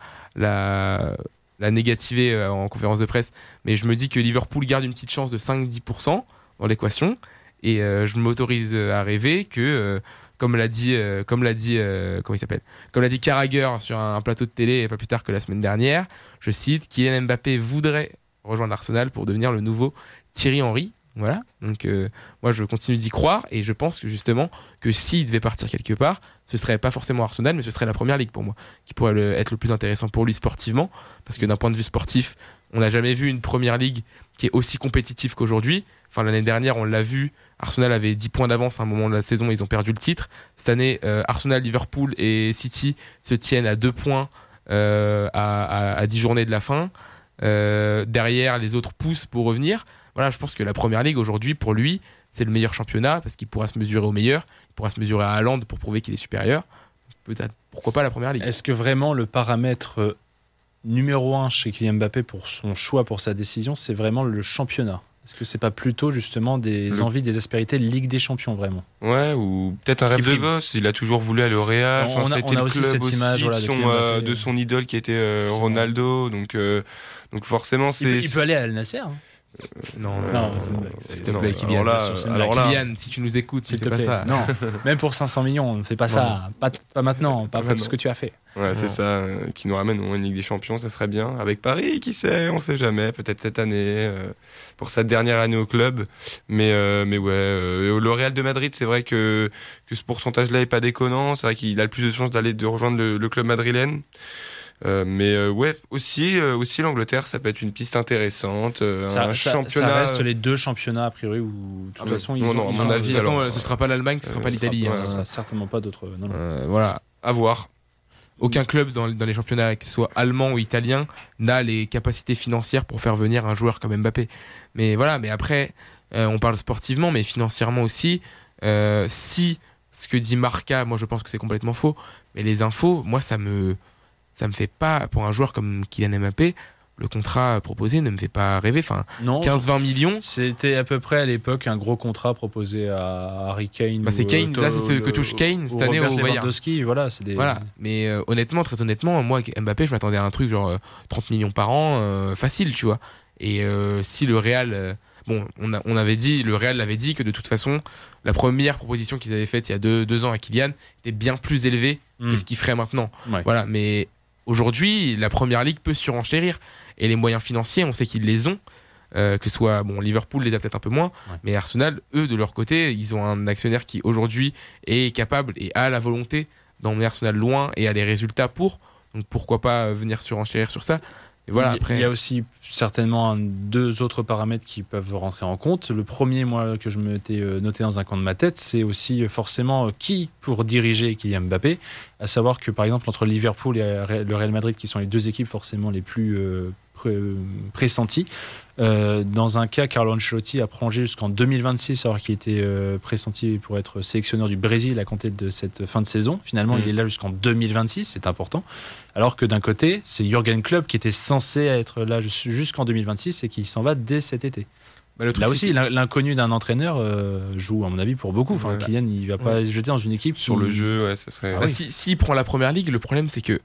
négativé euh, en conférence de presse, mais je me dis que Liverpool garde une petite chance de 5-10% dans l'équation, et euh, je m'autorise à rêver que euh, comme l'a dit, euh, comme l'a dit, euh, comment il s'appelle, comme l'a dit Carragher sur un, plateau de télé pas plus tard que la semaine dernière. Je cite, Kylian Mbappé voudrait rejoindre Arsenal pour devenir le nouveau Thierry Henry. Voilà. Donc euh, moi je continue d'y croire et je pense que justement que s'il devait partir quelque part, ce serait pas forcément Arsenal, mais ce serait la première ligue pour moi, qui pourrait être le plus intéressant pour lui sportivement, parce que d'un point de vue sportif, on n'a jamais vu une première ligue qui est aussi compétitive qu'aujourd'hui. Enfin l'année dernière on l'a vu Arsenal avait 10 points d'avance à un moment de la saison, ils ont perdu le titre. Cette année, euh, Arsenal, Liverpool et City se tiennent à 2 points euh, à, 10 journées de la fin. Derrière, les autres poussent pour revenir. Voilà, je pense que la Première Ligue aujourd'hui, pour lui, c'est le meilleur championnat parce qu'il pourra se mesurer au meilleur. Il pourra se mesurer à Haaland pour prouver qu'il est supérieur. Peut-être, pourquoi pas la Première Ligue Est-ce que vraiment le paramètre numéro 1 chez Kylian Mbappé pour son choix, pour sa décision, c'est vraiment le championnat? Est-ce que c'est pas plutôt justement des envies, des aspérités de Ligue des Champions vraiment? Ouais, ou peut-être un rêve de gosse. Il a toujours voulu aller au Real. On, a, on a aussi cette image de, son, euh, de, son, idole qui était euh, Ronaldo. Donc, euh, donc forcément, c'est. Il, peut aller à Al Nasser. Hein. Non, non, c'est une blague. S'il te plaît, Kylian. Alors là, Kylian, si tu nous écoutes, s'il te plaît. Pas ça. Non, même pour 500 millions, on ne fait pas ça. Pas, pas maintenant, pas après tout ce que tu as fait. Ouais, c'est ça, qui nous ramène au Ligue des Champions, ça serait bien. Avec Paris, qui sait, on sait jamais, peut-être cette année pour sa dernière année au club. Mais, euh, mais ouais, euh, le Real de Madrid, c'est vrai que, que ce pourcentage-là est pas déconnant. C'est vrai qu'il a le plus de chances d'aller de rejoindre le, club madrilène. Euh, mais ouais, aussi, aussi l'Angleterre, ça peut être une piste intéressante. Ça, un championnat... ça, reste les deux championnats a priori où de toute ah, façon, ils non, à mon avis, ce sera pas l'Allemagne, ce sera pas l'Italie. Hein. Sera certainement pas d'autres. voilà, à voir. Aucun club dans, les championnats, que ce soit allemand ou italien, n'a les capacités financières pour faire venir un joueur comme Mbappé. Mais voilà, mais après, euh, on parle sportivement, mais financièrement aussi. Euh, si ce que dit Marca, moi je pense que c'est complètement faux, mais les infos, moi ça me ça me fait pas pour un joueur comme Kylian Mbappé, le contrat proposé ne me fait pas rêver. Enfin, 15-20 millions. C'était à peu près à l'époque un gros contrat proposé à Harry Kane. Bah c'est Kane, là c'est ce que touche Kane cette année au Bayern. Voilà, c'est des... voilà. Mais euh, honnêtement, très honnêtement, moi Mbappé, je m'attendais à un truc genre 30 euh, millions par an, euh, facile, tu vois. Et si le Real, bon, on, on, avait dit, le Real l'avait dit que de toute façon, la première proposition qu'ils avaient faite il y a deux, ans à Kylian était bien plus élevée que hmm. ce qu'il ferait maintenant. Voilà, mais aujourd'hui, la première ligue peut surenchérir. Et les moyens financiers, on sait qu'ils les ont. Euh, que ce soit bon Liverpool les a peut-être un peu moins mais Arsenal eux de leur côté ils ont un actionnaire qui aujourd'hui est capable et a la volonté d'emmener Arsenal loin et a les résultats pour donc pourquoi pas venir surenchérir sur ça voilà, Il y a aussi certainement deux autres paramètres qui peuvent rentrer en compte. Le premier, moi, que je m'étais euh, noté dans un coin de ma tête, c'est aussi forcément euh, qui pour diriger Kylian Mbappé. À savoir que, par exemple, entre Liverpool et le Real Madrid, qui sont les deux équipes forcément les plus pressenti. Euh, dans un cas, Carlo Ancelotti a prolongé jusqu'en 2026, alors qu'il était euh, pressenti pour être sélectionneur du Brésil à compter de cette fin de saison. Finalement, il mm. est là jusqu'en 2026, c'est important. Alors que d'un côté, c'est Jürgen Klopp qui était censé être là jusqu'en 2026 et qui s'en va dès cet été. Bah, là aussi, l'inconnu d'un entraîneur euh, joue, à mon avis, pour beaucoup. Enfin, Kylian, il va pas se jeter dans une équipe sur le jeu. Ouais, ça serait. Ah, S'il prend la première ligue, le problème, c'est que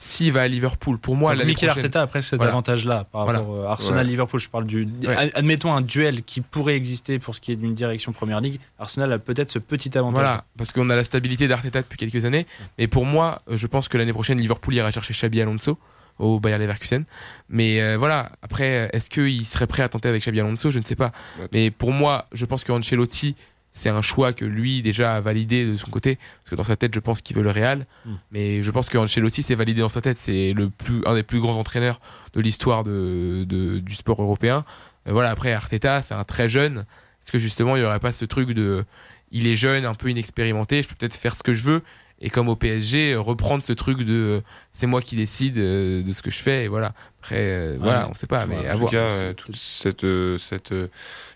s'il va à Liverpool, pour moi, l'année Mikel Arteta après cet avantage-là par rapport à Arsenal-Liverpool. Je parle du, admettons un duel qui pourrait exister pour ce qui est d'une direction Première Ligue. Arsenal a peut-être ce petit avantage. Voilà, parce qu'on a la stabilité d'Arteta depuis quelques années. Mais pour moi, je pense que l'année prochaine, Liverpool ira chercher Xabi Alonso au Bayern Leverkusen. Mais euh, voilà, après, est-ce qu'il serait prêt à tenter avec Xabi Alonso? Je ne sais pas. Mais pour moi, je pense que Ancelotti c'est un choix que lui déjà a validé de son côté parce que dans sa tête je pense qu'il veut le Real. Hmm. mais je pense que aussi c'est validé dans sa tête. C'est le plus un des plus grands entraîneurs de l'histoire de, du sport européen. Euh, voilà après Arteta c'est un très jeune. Est-ce que justement il y aurait pas ce truc de il est jeune un peu inexpérimenté je peux peut-être faire ce que je veux et comme au PSG reprendre ce truc de euh, c'est moi qui décide euh, de ce que je fais et voilà. Après voilà on sait pas mais à voir. toute cette cette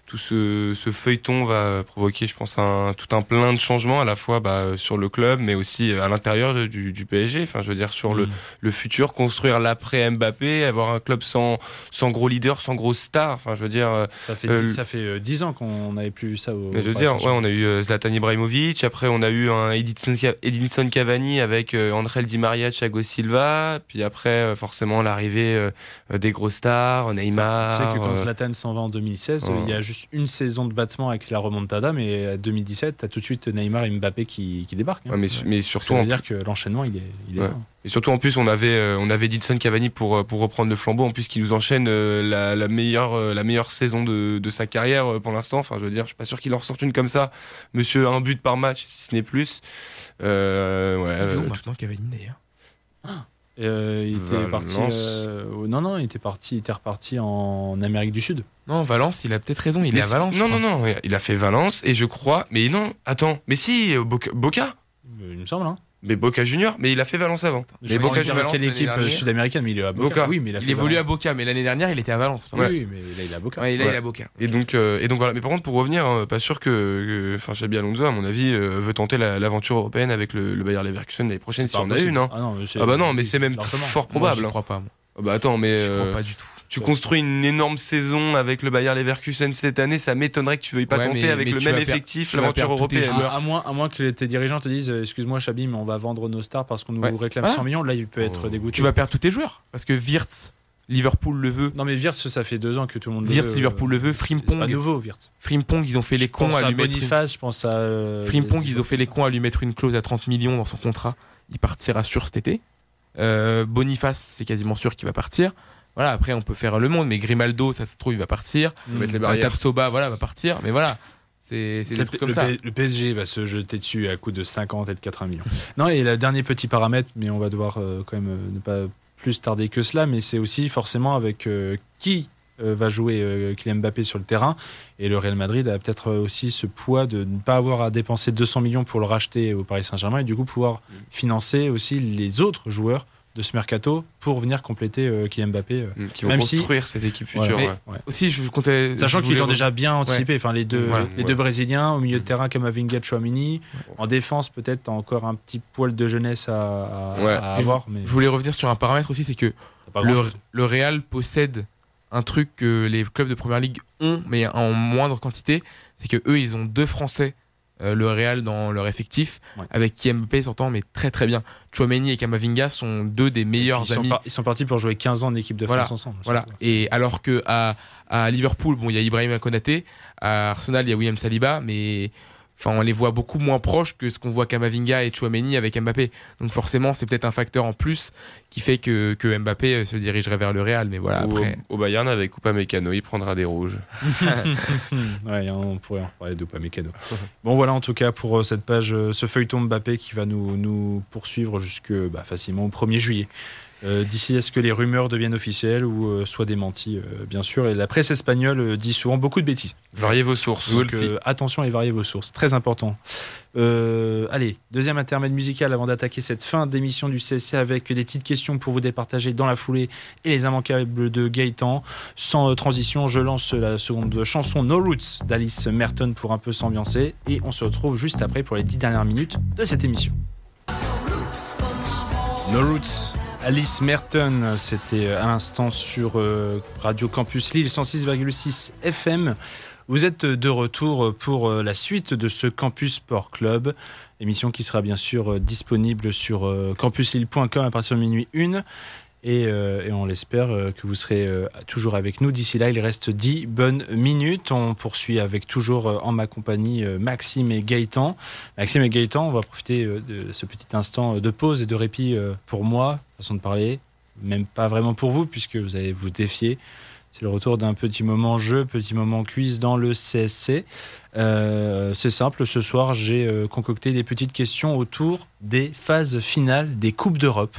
tout ce, ce, feuilleton va provoquer, je pense, un, tout un plein de changements à la fois bah, sur le club, mais aussi à l'intérieur du, du, PSG. Enfin, je veux dire sur le, mm. le, futur, construire l'après Mbappé, avoir un club sans, sans gros leader, sans gros star. Enfin, je veux dire. Euh, ça fait euh, ça fait dix ans qu'on n'avait plus vu ça. Au, je veux dire, ouais, on a eu euh, Zlatan Ibrahimovic. Après, on a eu un Edinson Cavani avec André Di Maria, Thiago Silva. Puis après, forcément, l'arrivée des gros stars, Neymar. Tu sais que quand Zlatan s'en va en 2016, il y a juste une saison de battement avec la remontada, mais à 2017, tu as tout de suite Neymar et Mbappé qui, qui débarquent. Hein. mais, mais, surtout. Ça veut dire que l'enchaînement, il est, il est Et surtout, en plus, on avait, euh, on avait Didson Cavani pour, euh, pour reprendre le flambeau, en plus, qui nous enchaîne euh, la, la, meilleure, la meilleure saison de, de sa carrière pour l'instant. Enfin, je veux dire, je suis pas sûr qu'il en ressorte une comme ça. Monsieur, un but par match, si ce n'est plus. Euh, ouais, il est où maintenant, Cavani, d'ailleurs? Ah. Euh, il était parti. Euh, non, non, il était parti, il était reparti en Amérique du Sud. Non, Valence, il a peut-être raison, il est à Valence. Non, non, non, il a fait Valence et je crois. Mais non, attends, mais si, Boca. Il me semble, hein. Mais Boca Junior, mais il a fait Valence avant. Mais Boca Junior, quelle équipe sud-américaine Mais il est à Boca. Oui, mais il, a évolue à Boca, mais l'année dernière, il était à Valence. Oui, mais là, il est à Boca. Ouais, là, il est à Boca. Et donc, euh, et donc voilà. Mais par contre, pour revenir, hein, pas sûr que, enfin, Xabi Alonso, à mon avis, euh, veut tenter l'aventure européenne avec le, le Bayer Leverkusen l'année prochaine si on a une. Hein. Ah, non, ah bah non, mais c'est même fort probable. Je crois pas. Ah bah attends, mais je crois euh, pas du tout. Tu construis une énorme saison avec le Bayer Leverkusen cette année, ça m'étonnerait que tu veuilles pas tenter avec le même effectif l'aventure européenne. À, moins, à moins que tes dirigeants te disent Excuse-moi, Chabi, mais on va vendre nos stars parce qu'on nous réclame 100 millions. Là, il peut être oh. dégoûté. Tu vas perdre tous tes joueurs parce que Wirtz. Liverpool le veut. Non mais Wirtz, ça fait deux ans que tout le monde Wirtz, le Liverpool le veut. Frimpong. C'est pas nouveau, Wirtz. Frimpong, ils ont fait les cons à, lui mettre. Une... Je pense à. Euh, Frimpong, ils ont fait les cons à lui mettre une clause à 30 millions dans son contrat. Il partira sûr cet été. Euh, Boniface, c'est quasiment sûr qu'il va partir. Voilà, après on peut faire le monde, mais Grimaldo, ça se trouve, il va partir. Faut mettre les barrières. Tapsoba, voilà, va partir. Mais voilà, c'est des trucs comme ça. le PSG va se jeter dessus à coup de 50 et de 80 millions. non, et le dernier petit paramètre, mais on va devoir euh, quand même euh, ne pas plus tarder que cela, mais c'est aussi forcément avec euh, qui va jouer Kylian Mbappé sur le terrain. Et le Real Madrid a peut-être aussi ce poids de ne pas avoir à dépenser 200 millions pour le racheter au Paris Saint-Germain et du coup pouvoir mm. financer aussi les autres joueurs de ce mercato pour venir compléter euh, Kylian Mbappé. Euh, mm, qui vont construire cette équipe future. Aussi, je comptais. Sachant qu'ils ont déjà bien anticipé. Enfin, les deux, les deux Brésiliens au milieu de mm. terrain, Kamavinga, Chouamini. En défense, peut-être encore un petit poil de jeunesse à, avoir. Je, voulais revenir sur un paramètre aussi, c'est que le, le Real possède un truc que les clubs de première ligue ont, mais en moindre quantité, c'est que eux, ils ont deux Français euh, le Real dans leur effectif, avec qui Mbappé s'entend mais très très bien. Chouameni et Kamavinga sont deux des meilleurs ils amis. Sont ils sont partis pour jouer 15 ans en équipe de France ensemble. Voilà. Et alors que à, à Liverpool, bon, il y a Ibrahim Konaté, à Arsenal, il y a William Saliba, mais Enfin, on les voit beaucoup moins proches que ce qu'on voit Kamavinga et Chouameni avec Mbappé. Donc forcément, c'est peut-être un facteur en plus qui fait que, que, Mbappé se dirigerait vers le Real. Mais voilà, après... Au, Bayern, avec Mécano, il prendra des rouges. ouais, on pourrait en parler Mécano. bon, voilà en tout cas pour euh, cette page, euh, ce feuilleton Mbappé qui va nous, nous poursuivre jusque bah, facilement au 1er juillet. Euh, d'ici à ce que les rumeurs deviennent officielles ou euh, soient démenties, euh, bien sûr. Et la presse espagnole dit souvent beaucoup de bêtises. Variez vos sources. Donc, attention et variez vos sources. Très important. allez, deuxième intermède musical avant d'attaquer cette fin d'émission du CSC avec des petites questions pour vous départager dans la foulée et les immanquables de Gaëtan. Sans transition, je lance la seconde chanson No Roots d'Alice Merton pour un peu s'ambiancer. Et on se retrouve juste après pour les dix dernières minutes de cette émission. No Roots Alice Merton, c'était à l'instant sur euh, Radio Campus Lille 106,6 FM. Vous êtes de retour pour la suite de ce Campus Sport Club, émission qui sera bien sûr disponible sur campuslille.com à partir de minuit 1 euh, et, on l'espère euh, que vous serez euh, toujours avec nous. D'ici là, il reste 10 bonnes minutes. On poursuit avec toujours en ma compagnie Maxime et Gaëtan. Maxime et Gaëtan, on va profiter de ce petit instant de pause et de répit pour moi, façon de parler, même pas vraiment pour vous, puisque vous allez vous défier c'est le retour d'un petit moment jeu, petit moment quiz dans le CSC. Euh, c'est simple, ce soir j'ai euh, concocté des petites questions autour des phases finales des Coupes d'Europe.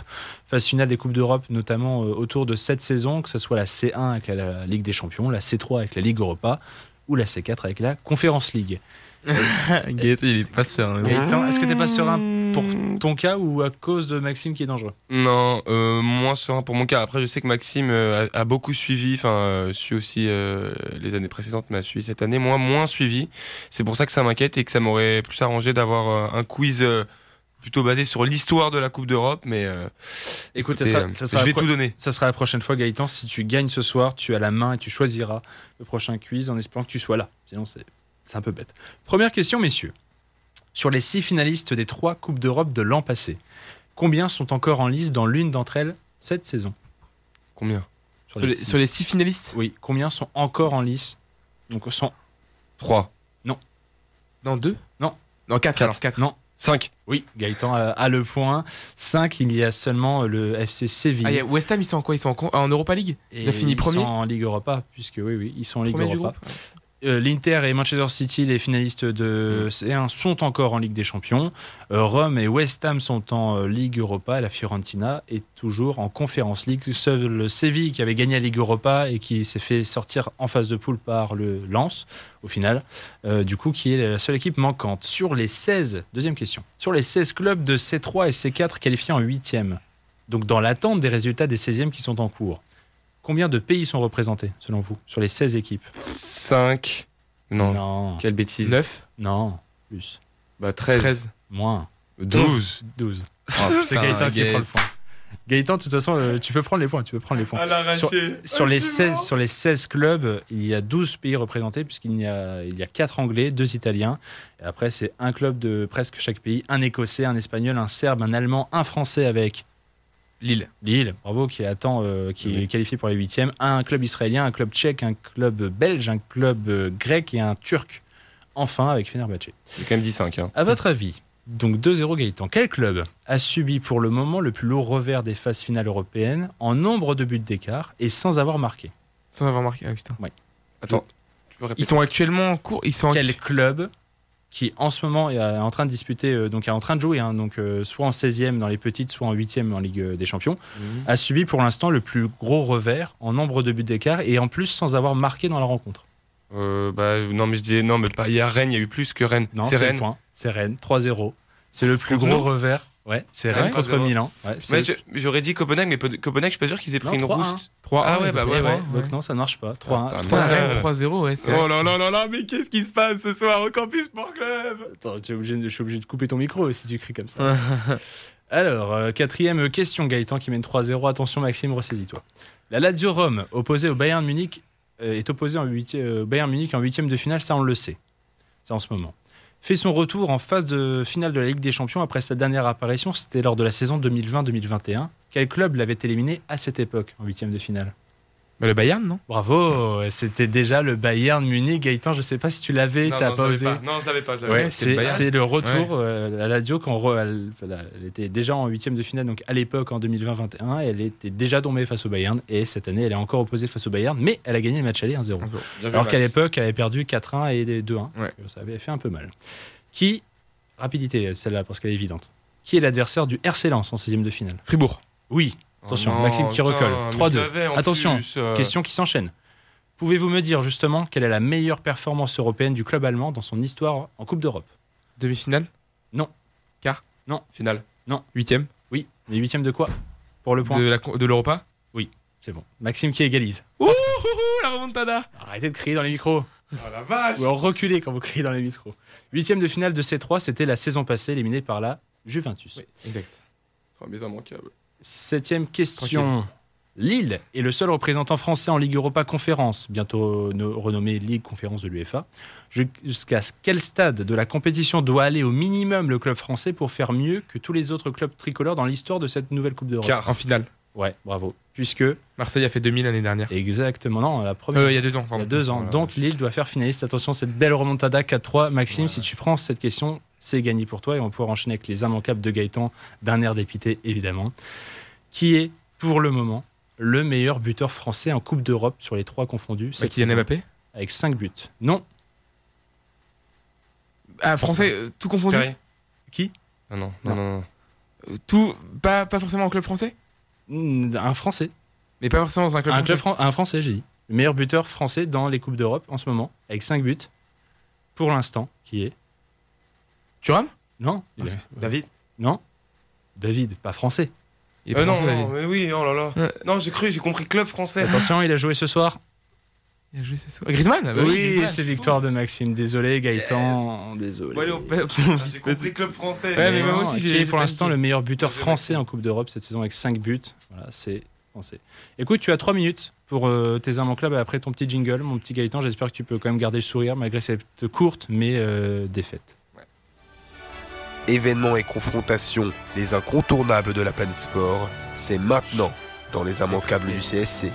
Phase finale des Coupes d'Europe, notamment euh, autour de cette saison, que ce soit la C1 avec la Ligue des Champions, la C3 avec la Ligue Europa ou la C4 avec la Conférence League. Gaëtan, il est pas serein. Gaëtan, est-ce que t'es pas serein pour ton cas ou à cause de Maxime qui est dangereux? Non, euh, moins serein pour mon cas. Après, je sais que Maxime euh, a, beaucoup suivi, enfin, euh, suit aussi les années précédentes, mais a suivi cette année. Moi, moins suivi. C'est pour ça que ça m'inquiète et que ça m'aurait plus arrangé d'avoir un quiz plutôt basé sur l'histoire de la Coupe d'Europe, mais écoute, ça, je vais tout donner. Ça sera la prochaine fois, Gaëtan. Si tu gagnes ce soir, tu as la main et tu choisiras le prochain quiz en espérant que tu sois là. Sinon, c'est c'est un peu bête. Première question, messieurs. Sur les six finalistes des trois Coupes d'Europe de l'an passé, combien sont encore en lice dans l'une d'entre elles cette saison? Combien? Sur, les, six... finalistes? Oui, combien sont encore en lice? Donc, sont. Trois. Non. Dans deux? Non. Dans quatre, quatre. quatre. Non. Cinq. Oui, Gaëtan a, le point. Cinq, il y a seulement le FC Séville. Ah, West Ham, ils sont en quoi? Ils sont en, Europa League? Ils ont fini premier? Ils sont en Ligue Europa, puisque oui, oui, ils sont en Ligue Europa. Euh, L'Inter et Manchester City, les finalistes de C1, sont encore en Ligue des Champions. Euh, Rome et West Ham sont en euh, Ligue Europa. La Fiorentina est toujours en Conférence League. Seul le Séville, qui avait gagné la Ligue Europa et qui s'est fait sortir en phase de poule par le Lens, au final, du coup, qui est la seule équipe manquante. Sur les 16, deuxième question, sur les 16 clubs de C3 et C4 qualifiés en 8e, donc dans l'attente des résultats des 16e qui sont en cours, Combien de pays sont représentés, selon vous, sur les 16 équipes 5. Non. non. Quelle bêtise 9 Non, plus. Bah 13. Moins. 12. 12. c'est Gaëtan qui prend le point. Gaëtan, de toute façon, euh, tu peux prendre les points. Tu peux prendre les points. Sur, sur les 16, sur les 16 clubs, il y a 12 pays représentés, puisqu'il y a, il y a 4 Anglais, 2 Italiens. Et après, c'est un club de presque chaque pays un Écossais, un Espagnol, un Serbe, un Allemand, un Français avec Lille. Lille, bravo, qui attend, euh, qui est qualifié pour les huitièmes. Un club israélien, un club tchèque, un club belge, un club euh, grec et un turc. Enfin, avec Fenerbahçe. Il quand même dit 5. Hein. À votre avis, donc 2-0 Gaëtan, quel club a subi pour le moment le plus lourd revers des phases finales européennes en nombre de buts d'écart et sans avoir marqué? Sans avoir marqué, ah putain. Oui. Attends, Ils sont actuellement en cours. Ils sont quel club qui en ce moment est en train de disputer, euh, donc est en train de jouer, hein, donc euh, soit en 16e dans les petites, soit en 8e en Ligue des Champions, mhm. a subi pour l'instant le plus gros revers en nombre de buts d'écart et en plus sans avoir marqué dans la rencontre. Euh, bah, non, mais je dis non, mais pas. Il y a Rennes, il y a eu plus que Rennes. Non, c'est Rennes. C'est Rennes, 3-0. C'est le plus gros revers. Ouais, c'est Rennes contre Milan. Ouais, J'aurais dit Copenhague, mais Copenhague, je suis pas sûr qu'ils aient pris une rousse. 3 Ah ouais, bah ouais. Donc non, ça ne marche pas. 3-1. 3-0, ouais. Oh là là là là, mais qu'est-ce qui se passe ce soir au Campus Sport Club? Attends, je suis obligé de couper ton micro si tu cries comme ça. Alors, euh, quatrième question, Gaëtan qui mène 3-0. Attention, Maxime, ressaisis-toi. La Lazio Rome, opposée au Bayern Munich, euh, est opposée au euh, Bayern Munich en huitième de finale, ça on le sait. C'est en ce moment fait son retour en phase de finale de la Ligue des Champions après sa dernière apparition, c'était lors de la saison 2020-2021. Quel club l'avait éliminé à cette époque en huitième de finale? Le Bayern, non? Bravo, c'était déjà le Bayern Munich. Gaëtan, je sais pas si tu l'avais, t'as pas osé. Non, je l'avais pas. Ouais, c'est le, retour. Euh, la Lazio, quand elle, était déjà en huitième de finale, donc à l'époque en 2020-2021, elle était déjà tombée face au Bayern et cette année, elle est encore opposée face au Bayern, mais elle a gagné le match aller 1-0. Alors qu'à l'époque, elle avait perdu 4-1 et 2-1. Ça avait fait un peu mal. Qui, rapidité celle-là parce qu'elle est évidente, qui est l'adversaire du RC Lens en sixième de finale? Fribourg. Oui, Attention, Maxime qui recolle. 3-2. Attention, euh. question qui s'enchaîne. Pouvez-vous me dire justement quelle est la meilleure performance européenne du club allemand dans son histoire en Coupe d'Europe? Demi-finale? Non. Quart? Non. Finale? Non. Huitième? Oui. Mais huitième de quoi? Pour le point De l'Europa? Oui, c'est bon. Maxime qui égalise. Ouh, la remontada Arrêtez de crier dans les micros. Oh la vache Ou reculez quand vous criez dans les micros. Huitième de finale de C3, c'était la saison passée, éliminée par la Juventus. Oui, exact. Oh, mais immanquable. Septième question. Lille est le seul représentant français en Ligue Europa Conférence, bientôt renommée Ligue Conférence de l'UEFA. Jusqu'à quel stade de la compétition doit aller au minimum le club français pour faire mieux que tous les autres clubs tricolores dans l'histoire de cette nouvelle Coupe d'Europe? En finale. Ouais, bravo. Puisque. Marseille a fait 2000 l'année dernière. Exactement, non, la première. Euh, il y a deux ans. Il y a deux ans. Donc Lille doit faire finaliste. Attention, cette belle remontada 4-3. Maxime, si tu prends cette question, c'est gagné pour toi et on va pouvoir enchaîner avec les immanquables de Gaëtan, d'un air dépité évidemment. Qui est, pour le moment, le meilleur buteur français en Coupe d'Europe sur les trois confondus. C'est Kylian Mbappé? Avec 5 buts. Non. Ah, français, euh, tout confondu? Qui? Ah non, non, non, euh, Tout, pas, pas forcément en club français? Un français. Mais pas forcément dans un club un français Un français, j'ai dit. Le meilleur buteur français dans les Coupes d'Europe en ce moment, avec 5 buts. Pour l'instant, qui est Thuram Non. David? Non. David, pas français. Euh, non, non, mais oui, oh là là. Non, j'ai cru, j'ai compris club français. Attention, il a joué ce soir. Il a joué ce soir. Griezmann bah Oui, c'est victoire de Maxime. Désolé, Gaëtan. Désolé. j'ai compris club français. mais moi aussi, qui est pour l'instant le meilleur buteur français en Coupe d'Europe cette saison avec 5 buts. Voilà, c'est français. Écoute, tu as 3 club pour euh, tes amants club et après ton petit jingle, mon petit Gaëtan. J'espère que tu peux quand même garder le sourire malgré cette courte mais euh, défaite. Événements et confrontations, les incontournables de la planète sport, c'est maintenant dans les immanquables du CSC.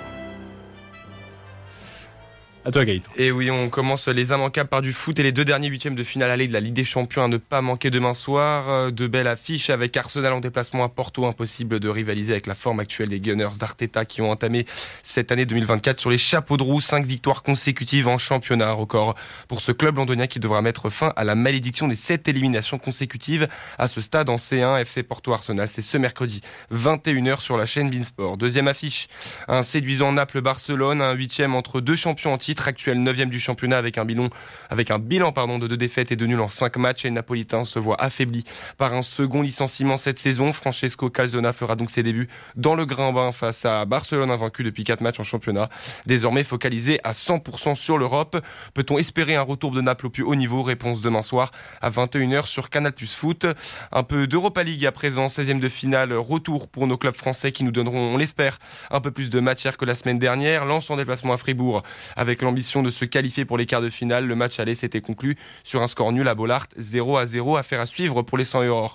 À toi, Gaëtan. Et oui, on commence les immanquables par du foot et les deux derniers huitièmes de finale aller de la Ligue des Champions à ne pas manquer demain soir. Euh, de belles affiches avec Arsenal en déplacement à Porto. Impossible de rivaliser avec la forme actuelle des Gunners d'Arteta qui ont entamé cette année 2024 sur les chapeaux de roue. Cinq victoires consécutives en championnat. Record pour ce club londonien qui devra mettre fin à la malédiction des sept éliminations consécutives à ce stade en C1 FC Porto Arsenal. C'est ce mercredi 21h sur la chaîne Beansport. Deuxième affiche, un séduisant Naples-Barcelone, un huitième entre deux champions anti titre actuel 9 du championnat avec un bilan, avec un bilan de deux défaites et de nuls en 5 matchs. Et le Napolitain se voit affaibli par un second licenciement cette saison. Francesco Calzona fera donc ses débuts dans le grand bain face à Barcelone, invaincu depuis 4 matchs en championnat. Désormais focalisé à 100% sur l'Europe. Peut-on espérer un retour de Naples au plus haut niveau? Réponse demain soir à 21h sur Canal Plus Foot. Un peu d'Europa League à présent, 16e de finale. Retour pour nos clubs français qui nous donneront, on l'espère, un peu plus de matière que la semaine dernière. Lance en déplacement à Fribourg avec l'ambition de se qualifier pour les quarts de finale. Le match aller s'était conclu sur un score nul à Bollard, 0 à 0. Affaire à suivre pour les 100 euros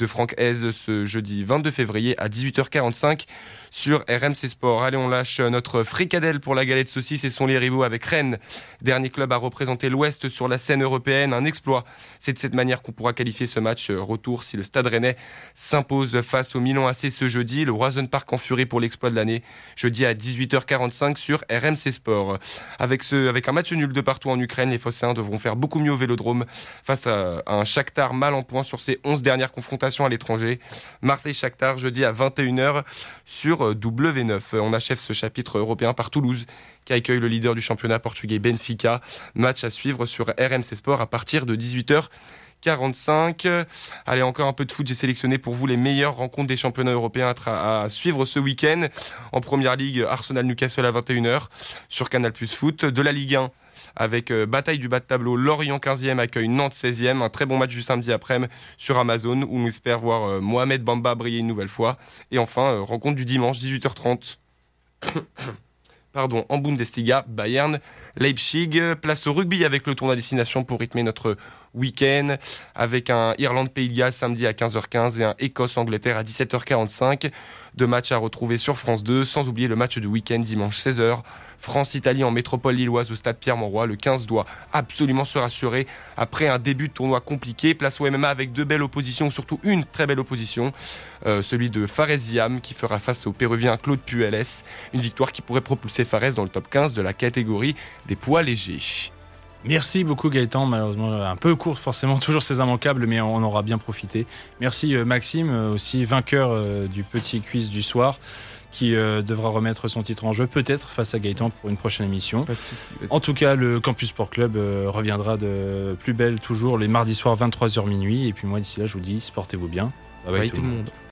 de Franck Hez ce jeudi 22 février à 18h45 sur RMC Sport. Allez, on lâche notre fricadelle pour la galette saucisse et son les rivaux avec Rennes. Dernier club à représenter l'Ouest sur la scène européenne. Un exploit. C'est de cette manière qu'on pourra qualifier ce match retour si le Stade Rennais s'impose face au Milan AC ce jeudi. Le Roison Park en furie pour l'exploit de l'année. Jeudi à 18h45 sur RMC Sport. Avec, un match nul de partout en Ukraine, les Phocéens devront faire beaucoup mieux au Vélodrome face à un Shakhtar mal en point sur ses 11 dernières confrontations à l'étranger. Marseille-Shakhtar jeudi à 21h sur W9. On achève ce chapitre européen par Toulouse qui accueille le leader du championnat portugais Benfica. Match à suivre sur RMC Sport à partir de 18h. 45. Allez, encore un peu de foot. J'ai sélectionné pour vous les meilleures rencontres des championnats européens à, suivre ce week-end. En première ligue, Arsenal-Newcastle à 21h sur Canal Plus Foot. De la Ligue 1, avec euh, bataille du bas de tableau. Lorient 15e accueille Nantes 16e. Un très bon match du samedi après-midi sur Amazon où on espère voir euh, Mohamed Bamba briller une nouvelle fois. Et enfin, euh, rencontre du dimanche 18h30. Pardon, en Bundesliga, Bayern, Leipzig. Place au rugby avec le tour à destination pour rythmer notre week-end avec un Irlande-Pays de Galles samedi à 15h15 et un Écosse-Angleterre à 17h45. Deux matchs à retrouver sur France 2, sans oublier le match du week-end dimanche 16h. France-Italie en métropole lilloise au stade Pierre-Mauroy. Le 15 doit absolument se rassurer après un début de tournoi compliqué. Place au MMA avec deux belles oppositions, surtout une très belle opposition. Euh, celui de Fares Ziam qui fera face au Péruvien Claude Puelles. Une victoire qui pourrait propulser Fares dans le top 15 de la catégorie des poids légers. Merci beaucoup Gaëtan, malheureusement un peu court forcément, toujours ces immanquables, mais on aura bien profité. Merci euh, Maxime, euh, aussi vainqueur du petit quiz du soir, qui devra remettre son titre en jeu peut-être face à Gaëtan pour une prochaine émission. Pas de souci, en tout cas, le Campus Sport Club reviendra de plus belle toujours les mardis soirs 23h minuit. Et puis moi d'ici là, je vous dis, sportez-vous bien. Bye bye, tout, le monde.